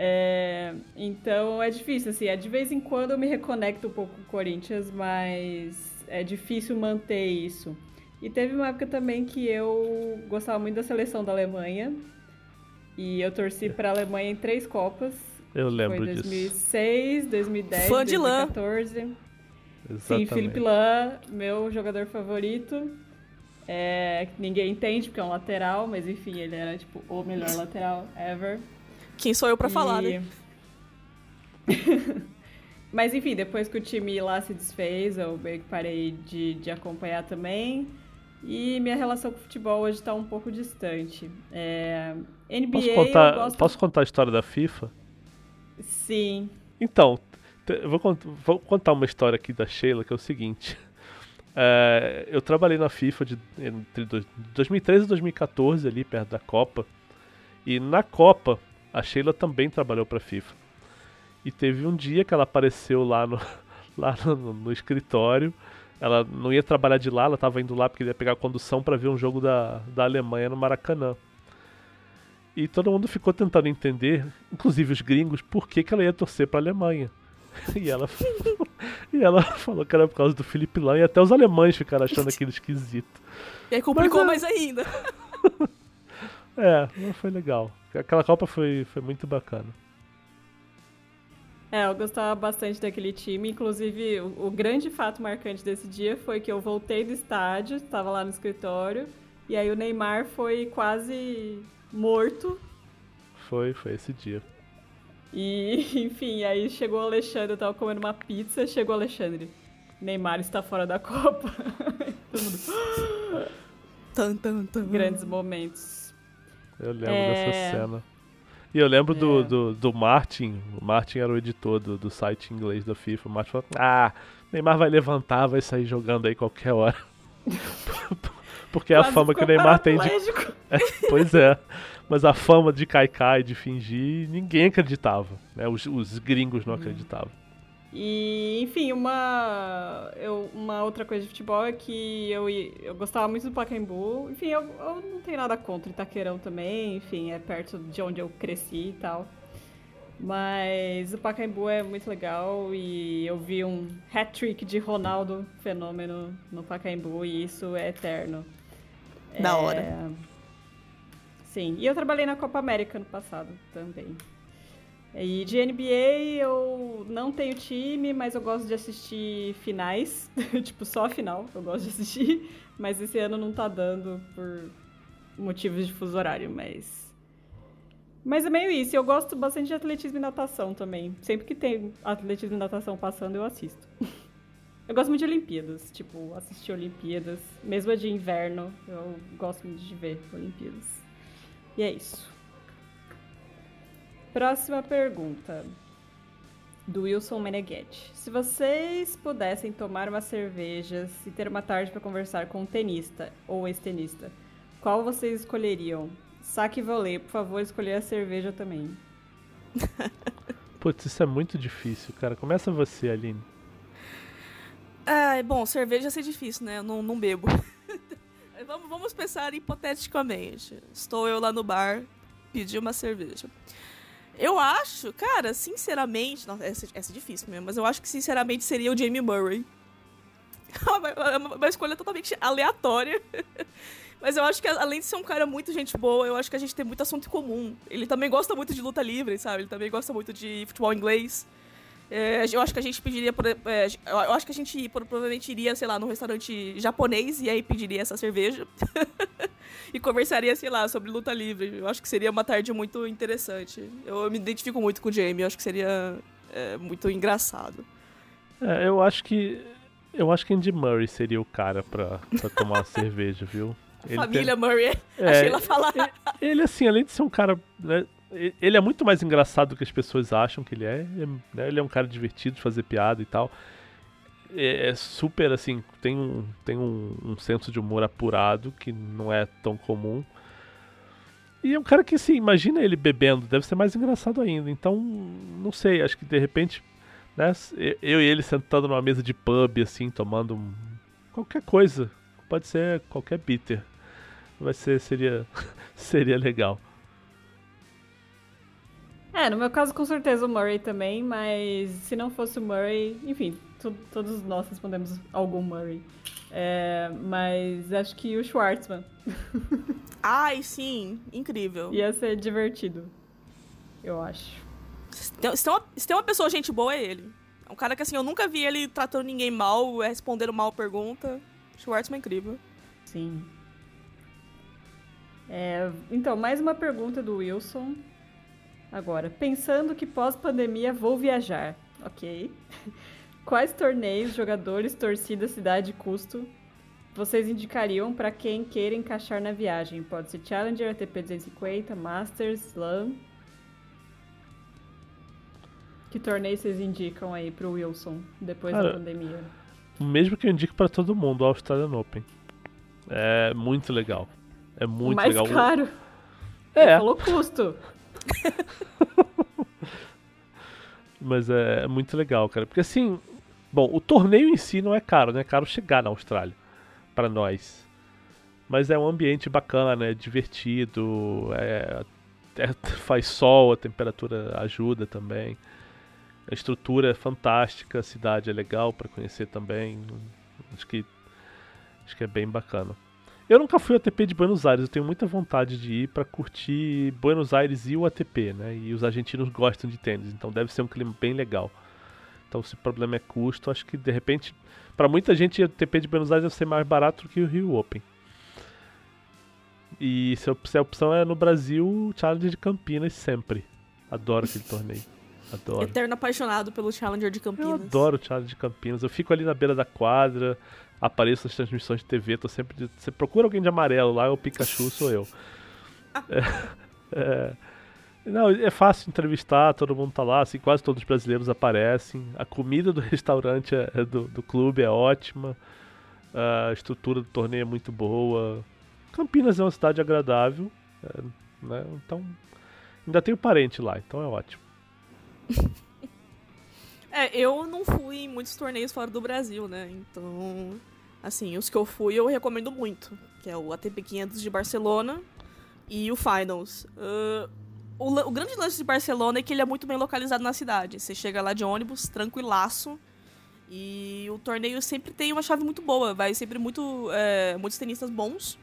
É, então é difícil, assim, é de vez em quando eu me reconecto um pouco com o Corinthians, mas é difícil manter isso. E teve uma época também que eu gostava muito da seleção da Alemanha. E eu torci para a Alemanha em três Copas. Eu lembro Foi 2006, disso. 2010, Fã 2014. De lã. Exatamente. Sim, Felipe Lan, meu jogador favorito. É, ninguém entende porque é um lateral, mas enfim, ele era tipo o melhor lateral ever. Quem sou eu para e... falar, né? (laughs) Mas enfim, depois que o time lá se desfez, eu meio que parei de, de acompanhar também. E minha relação com o futebol hoje está um pouco distante. É... NBA. Posso contar, gosto... posso contar a história da FIFA? Sim. Então, vou, vou, contar uma história aqui da Sheila que é o seguinte. É, eu trabalhei na FIFA de, entre 2013 e 2014, ali perto da Copa. E na Copa, a Sheila também trabalhou para a FIFA. E teve um dia que ela apareceu lá no, (laughs) lá no, no escritório. Ela não ia trabalhar de lá, ela estava indo lá porque ia pegar a condução para ver um jogo da, da Alemanha no Maracanã. E todo mundo ficou tentando entender, inclusive os gringos, por que, que ela ia torcer para a Alemanha. (laughs) E ela, (laughs) e ela falou que era por causa do Felipe Lan e até os alemães ficaram achando aquilo esquisito. E aí complicou Mas, é... mais ainda. (laughs) é, não foi legal. Aquela Copa foi, foi muito bacana. É, eu gostava bastante daquele time. Inclusive, o, o, grande fato marcante desse dia foi que eu voltei do estádio, estava lá no escritório, e aí o Neymar foi quase morto. Foi, foi esse dia. E, (laughs) enfim, aí chegou o Alexandre, eu tava comendo uma pizza, chegou o Alexandre. Neymar está fora da Copa. (laughs) Todo mundo. (gasps) Tum, tum, tum. Grandes momentos. Eu lembro é... dessa cena. E eu lembro é. do, do, do, Martin, o Martin era o editor do, do site inglês da FIFA. O Martin falou: Ah, Neymar vai levantar, vai sair jogando aí qualquer hora. (laughs) Porque é a fama que o Neymar tem de. (laughs) É, pois é. Mas a fama de Kaikai, de fingir, ninguém acreditava. Né? Os, os gringos não uhum. acreditavam. E, enfim, uma, eu, uma outra coisa de futebol é que eu, eu gostava muito do Pacaembu. Enfim, eu, eu não tenho nada contra Itaquerão também. Enfim, é perto de onde eu cresci e tal. Mas o Pacaembu é muito legal e eu vi um hat-trick de Ronaldo Fenômeno no Pacaembu e isso é eterno. Da é... hora. Sim, e eu trabalhei na Copa América no passado também. E de NBA eu não tenho time, mas eu gosto de assistir finais. (laughs) tipo, só a final eu gosto de assistir. (laughs) Mas esse ano não tá dando por motivos de fuso horário, mas. Mas é meio isso. Eu gosto bastante de atletismo e natação também. Sempre que tem atletismo e natação passando, eu assisto. (laughs) eu gosto muito de Olimpíadas. Tipo, assistir Olimpíadas. Mesmo a de inverno, eu gosto muito de ver Olimpíadas. E é isso. Próxima pergunta. Do Wilson Meneghetti. Se vocês pudessem tomar uma cerveja e ter uma tarde para conversar com um tenista ou ex-tenista, qual vocês escolheriam? Saque e vôlei, por favor, escolher a cerveja também. (laughs) Putz, isso é muito difícil, cara. Começa você, Aline. Ah, bom, cerveja ia ser difícil, né? Eu não, não bebo. (laughs) vamos, vamos pensar hipoteticamente. Estou eu lá no bar, pedi uma cerveja. Eu acho, cara, sinceramente. Nossa, essa, essa é difícil mesmo, mas eu acho que sinceramente seria o Jamie Murray. (laughs) É uma escolha totalmente aleatória. (laughs) Mas eu acho que, além de ser um cara muito gente boa, eu acho que a gente tem muito assunto em comum. Ele também gosta muito de luta livre, sabe? Ele também gosta muito de futebol inglês. É, eu acho que a gente pediria. Por, é, eu acho que a gente provavelmente iria, sei lá, num restaurante japonês e aí pediria essa cerveja. (laughs) e conversaria, sei lá, sobre luta livre. Eu acho que seria uma tarde muito interessante. Eu me identifico muito com o Jamie, eu acho que seria é, muito engraçado. É, eu acho que. Eu acho que Andy Murray seria o cara pra, pra tomar uma (laughs) cerveja, viu? Ele Família tem... Murray, é, achei ela falar. Ele, assim, além de ser um cara. Né, ele é muito mais engraçado do que as pessoas acham que ele é. Né, ele é um cara divertido de fazer piada e tal. É, é super assim, tem um, tem um, um senso de humor apurado que não é tão comum. E é um cara que, assim, imagina ele bebendo, deve ser mais engraçado ainda. Então, não sei, acho que de repente, né, eu e ele sentando numa mesa de pub, assim, tomando qualquer coisa. Pode ser qualquer bitter. Vai ser, seria, (laughs) seria legal. É, no meu caso, com certeza o Murray também, mas se não fosse o Murray, enfim, todos nós respondemos algum Murray. É, mas acho que o Schwartzman. (laughs) Ai, sim, incrível. Ia ser divertido, eu acho. Se tem, se tem, uma, se tem uma pessoa gente boa, é ele. É um cara que, assim, eu nunca vi ele tratando ninguém mal, respondendo mal pergunta. Schwartzman é incrível. Sim. É, então, mais uma pergunta do Wilson. Agora, pensando que pós-pandemia vou viajar, ok? (laughs) Quais torneios, jogadores, torcida, cidade custo vocês indicariam para quem queira encaixar na viagem? Pode ser Challenger, ATP 250, Masters, Slam. Que torneio vocês indicam aí pro Wilson depois Cara, da pandemia? Mesmo que eu indico para todo mundo, o Australian Open. É muito legal. É muito Mais legal. Mais caro. É. Ele falou custo. Mas é, é muito legal, cara. Porque assim, bom, o torneio em si não é caro, né? É caro chegar na Austrália para nós. Mas é um ambiente bacana, né? Divertido, é, é, (laughs) faz sol, a temperatura ajuda também. A estrutura é fantástica, a cidade é legal para conhecer também. Acho que acho que é bem bacana. Eu nunca fui ao ATP de Buenos Aires, eu tenho muita vontade de ir para curtir Buenos Aires e o ATP, né? E os argentinos gostam de tênis, então deve ser um clima bem legal. Então, se o problema é custo, acho que de repente, para muita gente, o ATP de Buenos Aires deve ser mais barato do que o Rio Open. E se a opção é no Brasil, o Challenger de Campinas sempre. Adoro aquele (laughs) torneio. Adoro. Eterno apaixonado pelo Challenger de Campinas. Eu adoro o Challenger de Campinas. Eu fico ali na beira da quadra, apareço nas transmissões de TV, tô sempre. De... Você procura alguém de amarelo lá, é o Pikachu, sou eu. é, é, não, é fácil entrevistar, todo mundo tá lá, assim, quase todos os brasileiros aparecem. A comida do (laughs) restaurante é, é do, do clube é ótima. A estrutura do torneio é muito boa. Campinas é uma cidade agradável, é, né? Então, ainda tenho parente lá, então é ótimo. (laughs) É, eu não fui em muitos torneios fora do Brasil, né? Então, assim, os que eu fui eu recomendo muito, que é o ATP 500 de Barcelona e o Finals. Uh, o, o, grande lance de Barcelona é que ele é muito bem localizado na cidade. Você chega lá de ônibus, tranquilaço, e o torneio sempre tem uma chave muito boa. Vai sempre muito, é, muitos tenistas bons.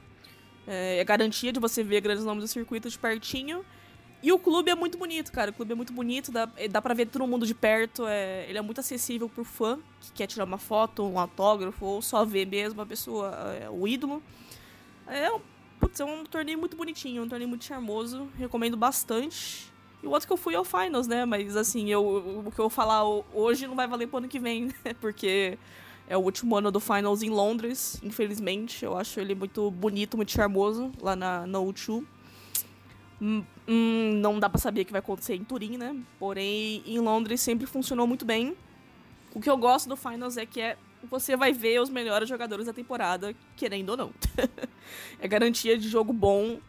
É, é garantia de você ver grandes nomes do circuito de pertinho. E o clube é muito bonito, cara. O clube é muito bonito, dá, é, dá pra ver todo mundo de perto. É, ele é muito acessível pro fã que quer tirar uma foto, um autógrafo, ou só ver mesmo a pessoa, é, o ídolo. É, putz, é um torneio muito bonitinho, um torneio muito charmoso. Recomendo bastante. E o outro que eu fui é o Finals, né? Mas assim, eu, o que eu vou falar hoje não vai valer pro ano que vem, (laughs) né? Porque é o último ano do Finals em Londres, infelizmente. Eu acho ele muito bonito, muito charmoso, lá na, na O2. Hum, hum, não dá para saber o que vai acontecer em Turim, né? Porém, em Londres sempre funcionou muito bem. O que eu gosto do Finals é que é você vai ver os melhores jogadores da temporada, querendo ou não. (laughs) é garantia de jogo bom.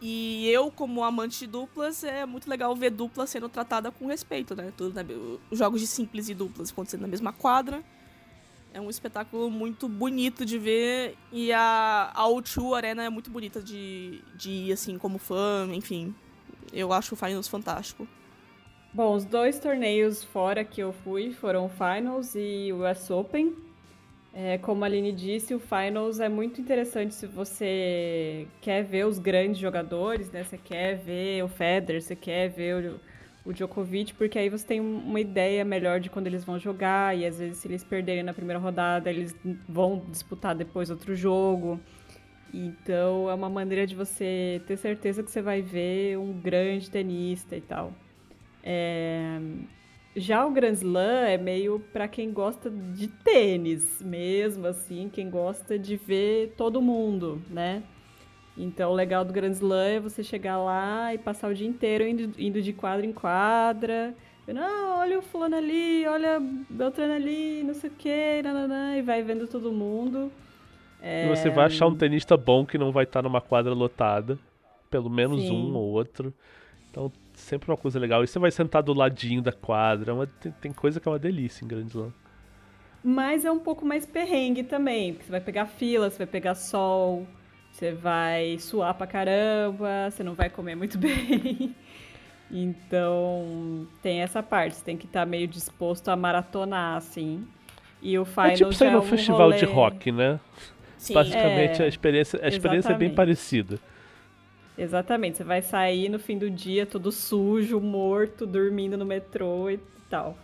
E eu, como amante de duplas, é muito legal ver dupla sendo tratada com respeito, né? Tudo? Os jogos de simples e duplas acontecendo na mesma quadra. É um espetáculo muito bonito de ver e a, a O2 Arena é muito bonita de, de ir, assim, como fã, enfim. Eu acho o Finals fantástico. Bom, os dois torneios fora que eu fui foram o Finals e o US Open. É, como a Aline disse, o Finals é muito interessante se você quer ver os grandes jogadores, né? Você quer ver o Federer, você quer ver o, o Djokovic, porque aí você tem uma ideia melhor de quando eles vão jogar, e às vezes se eles perderem na primeira rodada, eles vão disputar depois outro jogo. Então é uma maneira de você ter certeza que você vai ver um grande tenista e tal. É... Já o Grand Slam é meio para quem gosta de tênis mesmo, assim, quem gosta de ver todo mundo, né? Então, o legal do Grand Slam é você chegar lá e passar o dia inteiro indo, indo de quadra em quadra. Não, olha o fulano ali, olha Beltrano ali, não sei o que, e vai vendo todo mundo. É... E você vai achar um tenista bom que não vai estar numa quadra lotada. pelo menos Sim. um ou outro. Então, sempre uma coisa legal. E você vai sentar do ladinho da quadra. é uma- tem, tem coisa que é uma delícia em Grand Slam. Mas é um pouco mais perrengue também, porque você vai pegar fila, você vai pegar sol, você vai suar pra caramba, você não vai comer muito (laughs) bem. Então, tem essa parte, você tem que estar meio disposto a maratonar, assim. E o É tipo você ir é no um festival de rolê- rock, né? Sim. Basicamente É, a experiência, a experiência é bem parecida. Exatamente, você vai sair no fim do dia todo sujo, morto, dormindo no metrô e tal.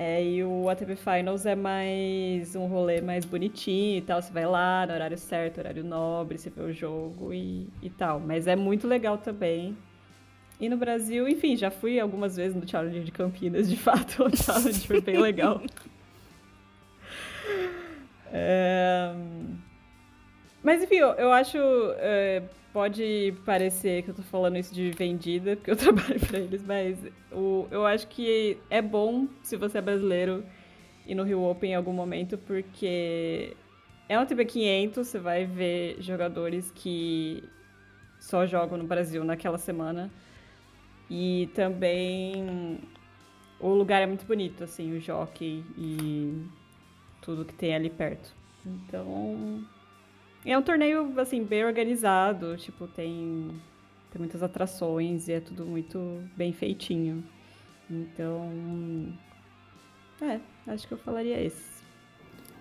É, e o ATP Finals é mais um rolê mais bonitinho e tal. Você vai lá no horário certo, horário nobre, você vê o jogo e, e tal. Mas é muito legal também. E no Brasil, enfim, já fui algumas vezes no Challenger de Campinas, de fato, (laughs) o Challenger foi bem legal. (laughs) É, Mas enfim, eu, eu acho. é, pode parecer que eu tô falando isso de vendida, porque eu (laughs) trabalho pra eles, mas o, eu acho que é bom se você é brasileiro ir no Rio Open em algum momento, porque é um TP 500, você vai ver jogadores que só jogam no Brasil naquela semana. E também o lugar é muito bonito, assim, o jockey e tudo que tem ali perto. Então, é um torneio, assim, bem organizado, tipo, tem, tem muitas atrações e é tudo muito bem feitinho. Então, é, acho que eu falaria esse.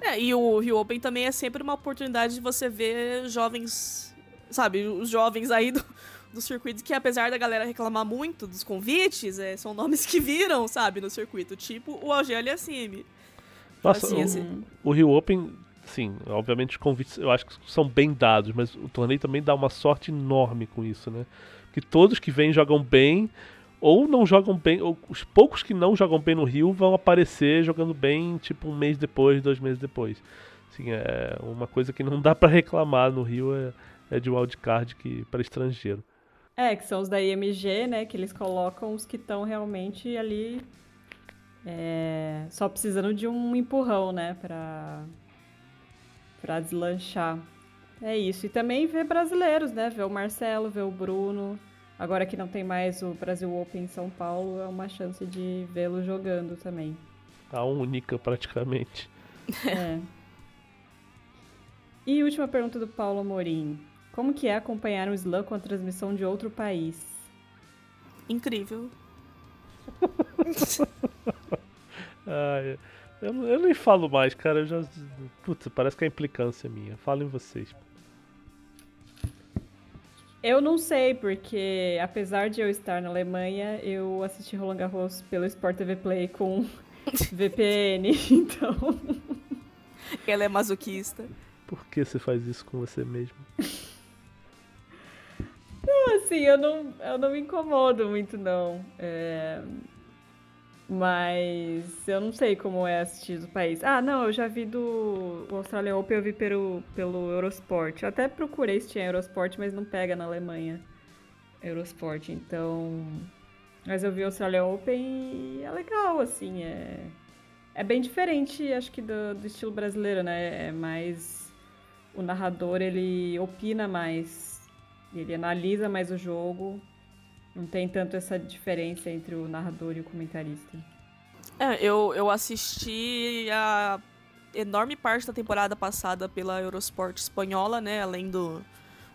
É, e o Rio Open também é sempre uma oportunidade de você ver jovens, sabe, os jovens aí do, do circuito que apesar da galera reclamar muito dos convites, é, são nomes que viram, sabe, no circuito, tipo o Algel Aliassime. Nossa, Assim, o, assim. o Rio Open, sim, obviamente os convites eu acho que são bem dados, mas o torneio também dá uma sorte enorme com isso, né? Que todos que vêm jogam bem, ou não jogam bem, ou os poucos que não jogam bem no Rio vão aparecer jogando bem, tipo, um mês depois, dois meses depois. Assim, é uma coisa que não dá pra reclamar no Rio é, é de wildcard que para estrangeiro. É, que são os da IMG, né? Que eles colocam os que estão realmente ali é, só precisando de um empurrão, né? Pra, pra deslanchar. É isso. E também ver brasileiros, né? Ver o Marcelo, ver o Bruno. Agora que não tem mais o Brasil Open em São Paulo, é uma chance de vê-lo jogando também. A única praticamente. (laughs) É. E última pergunta do Paulo Amorim. Como que é acompanhar um slam com a transmissão de outro país? Incrível. (laughs) Ai, eu, não- eu nem falo mais, cara. Eu já. Putz, parece que é implicância minha. Falem vocês. Eu não sei, porque apesar de eu estar na Alemanha, eu assisti Roland Garros pelo Sport TV Play com (laughs) VPN, (laughs) então... Ela é masoquista. Por que você faz isso com você mesmo? Assim, eu não, eu não me incomodo muito, não. É, Mas eu não sei como é assistir do país. Ah, não, eu já vi do Australia Open, eu vi pelo, pelo Eurosport. Eu até procurei se tinha Eurosport, mas não pega na Alemanha Eurosport, então... Mas eu vi o Australia Open e é legal, assim, é... É bem diferente, acho que, do, do estilo brasileiro, né? É mais... O narrador, ele opina mais, ele analisa mais o jogo, não tem tanto essa diferença entre o narrador e o comentarista. É, eu, eu assisti a enorme parte da temporada passada pela Eurosport espanhola, né? Além do,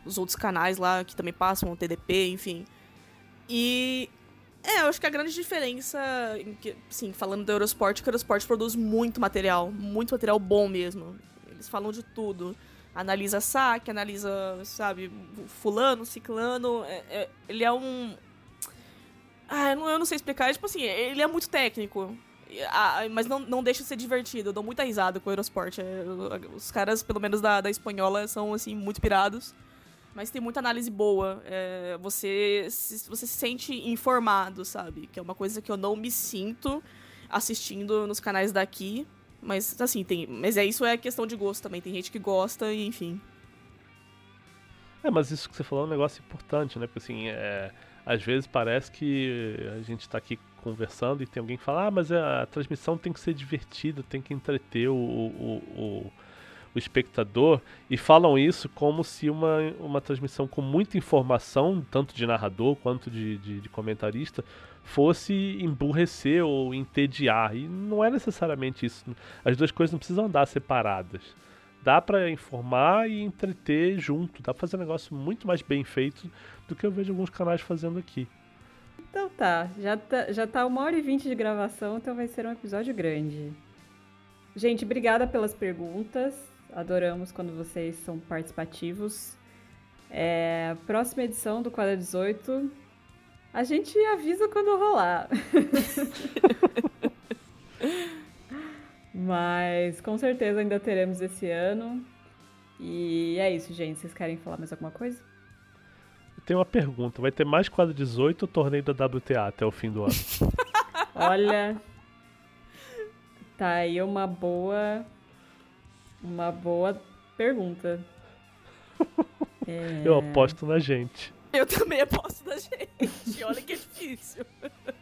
dos outros canais lá que também passam, o TDP, enfim. E. É, eu acho que a grande diferença, sim, falando da Eurosport, é que a Eurosport produz muito material, muito material bom mesmo. Eles falam de tudo. Analisa saque, analisa, sabe, fulano, ciclano. é- é- ele é um. Ah, eu não, eu não sei explicar. É, tipo assim, ele é muito técnico. Ah, mas não, não deixa de ser divertido. Eu dou muita risada com o Eurosport. É, os caras, pelo menos da, da espanhola, são assim, muito pirados. Mas tem muita análise boa. É, você, se, você se sente informado, sabe? Que é uma coisa que eu não me sinto assistindo nos canais daqui. Mas assim, tem. Mas é isso é questão de gosto também. Tem gente que gosta e enfim. É, mas isso que você falou é um negócio importante, né? Porque assim, é, às vezes parece que a gente tá aqui conversando e tem alguém que fala, ah, mas a transmissão tem que ser divertida, tem que entreter o, o, o, o espectador e falam isso como se uma, uma transmissão com muita informação, tanto de narrador quanto de, de, de comentarista, fosse emburrecer ou entediar. E não é necessariamente isso. As duas coisas não precisam andar separadas. Dá para informar e entreter junto. Dá pra fazer um negócio muito mais bem feito do que eu vejo alguns canais fazendo aqui. Então tá, já tá, já tá uma hora e vinte de gravação, então vai ser um episódio grande. Gente, obrigada pelas perguntas. Adoramos quando vocês são participativos. É, próxima edição do Quadra 18. A gente avisa quando rolar. (laughs) Mas com certeza ainda teremos esse ano. E é isso, gente. Vocês querem falar mais alguma coisa? Tem uma pergunta: vai ter mais quadro 18 ou torneio da WTA até o fim do ano? (laughs) Olha. Tá aí uma boa. Uma boa pergunta. É... (laughs) Eu aposto na gente. Eu também aposto na gente. Olha que difícil. (laughs)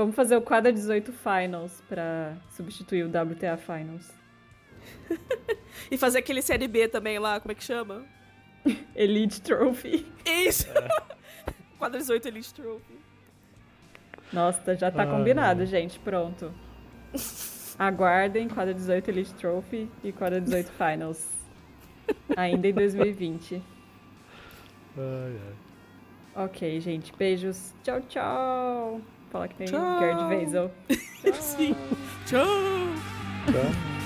Vamos fazer o quadra 18 Finals pra substituir o WTA Finals. (laughs) e fazer aquele Série B também lá, como é que chama? (laughs) Elite Trophy. Isso! É. (laughs) quadra 18 Elite Trophy. Nossa, já tá combinado, gente. Pronto. Aguardem quadra 18 Elite Trophy e quadra 18 Finals. Ainda em 2020. Ai, ai. Ok, gente. Beijos. Tchau, tchau. Fala que tem tchau. Gerd Weisel. (laughs) Sim. Tchau. Tchau.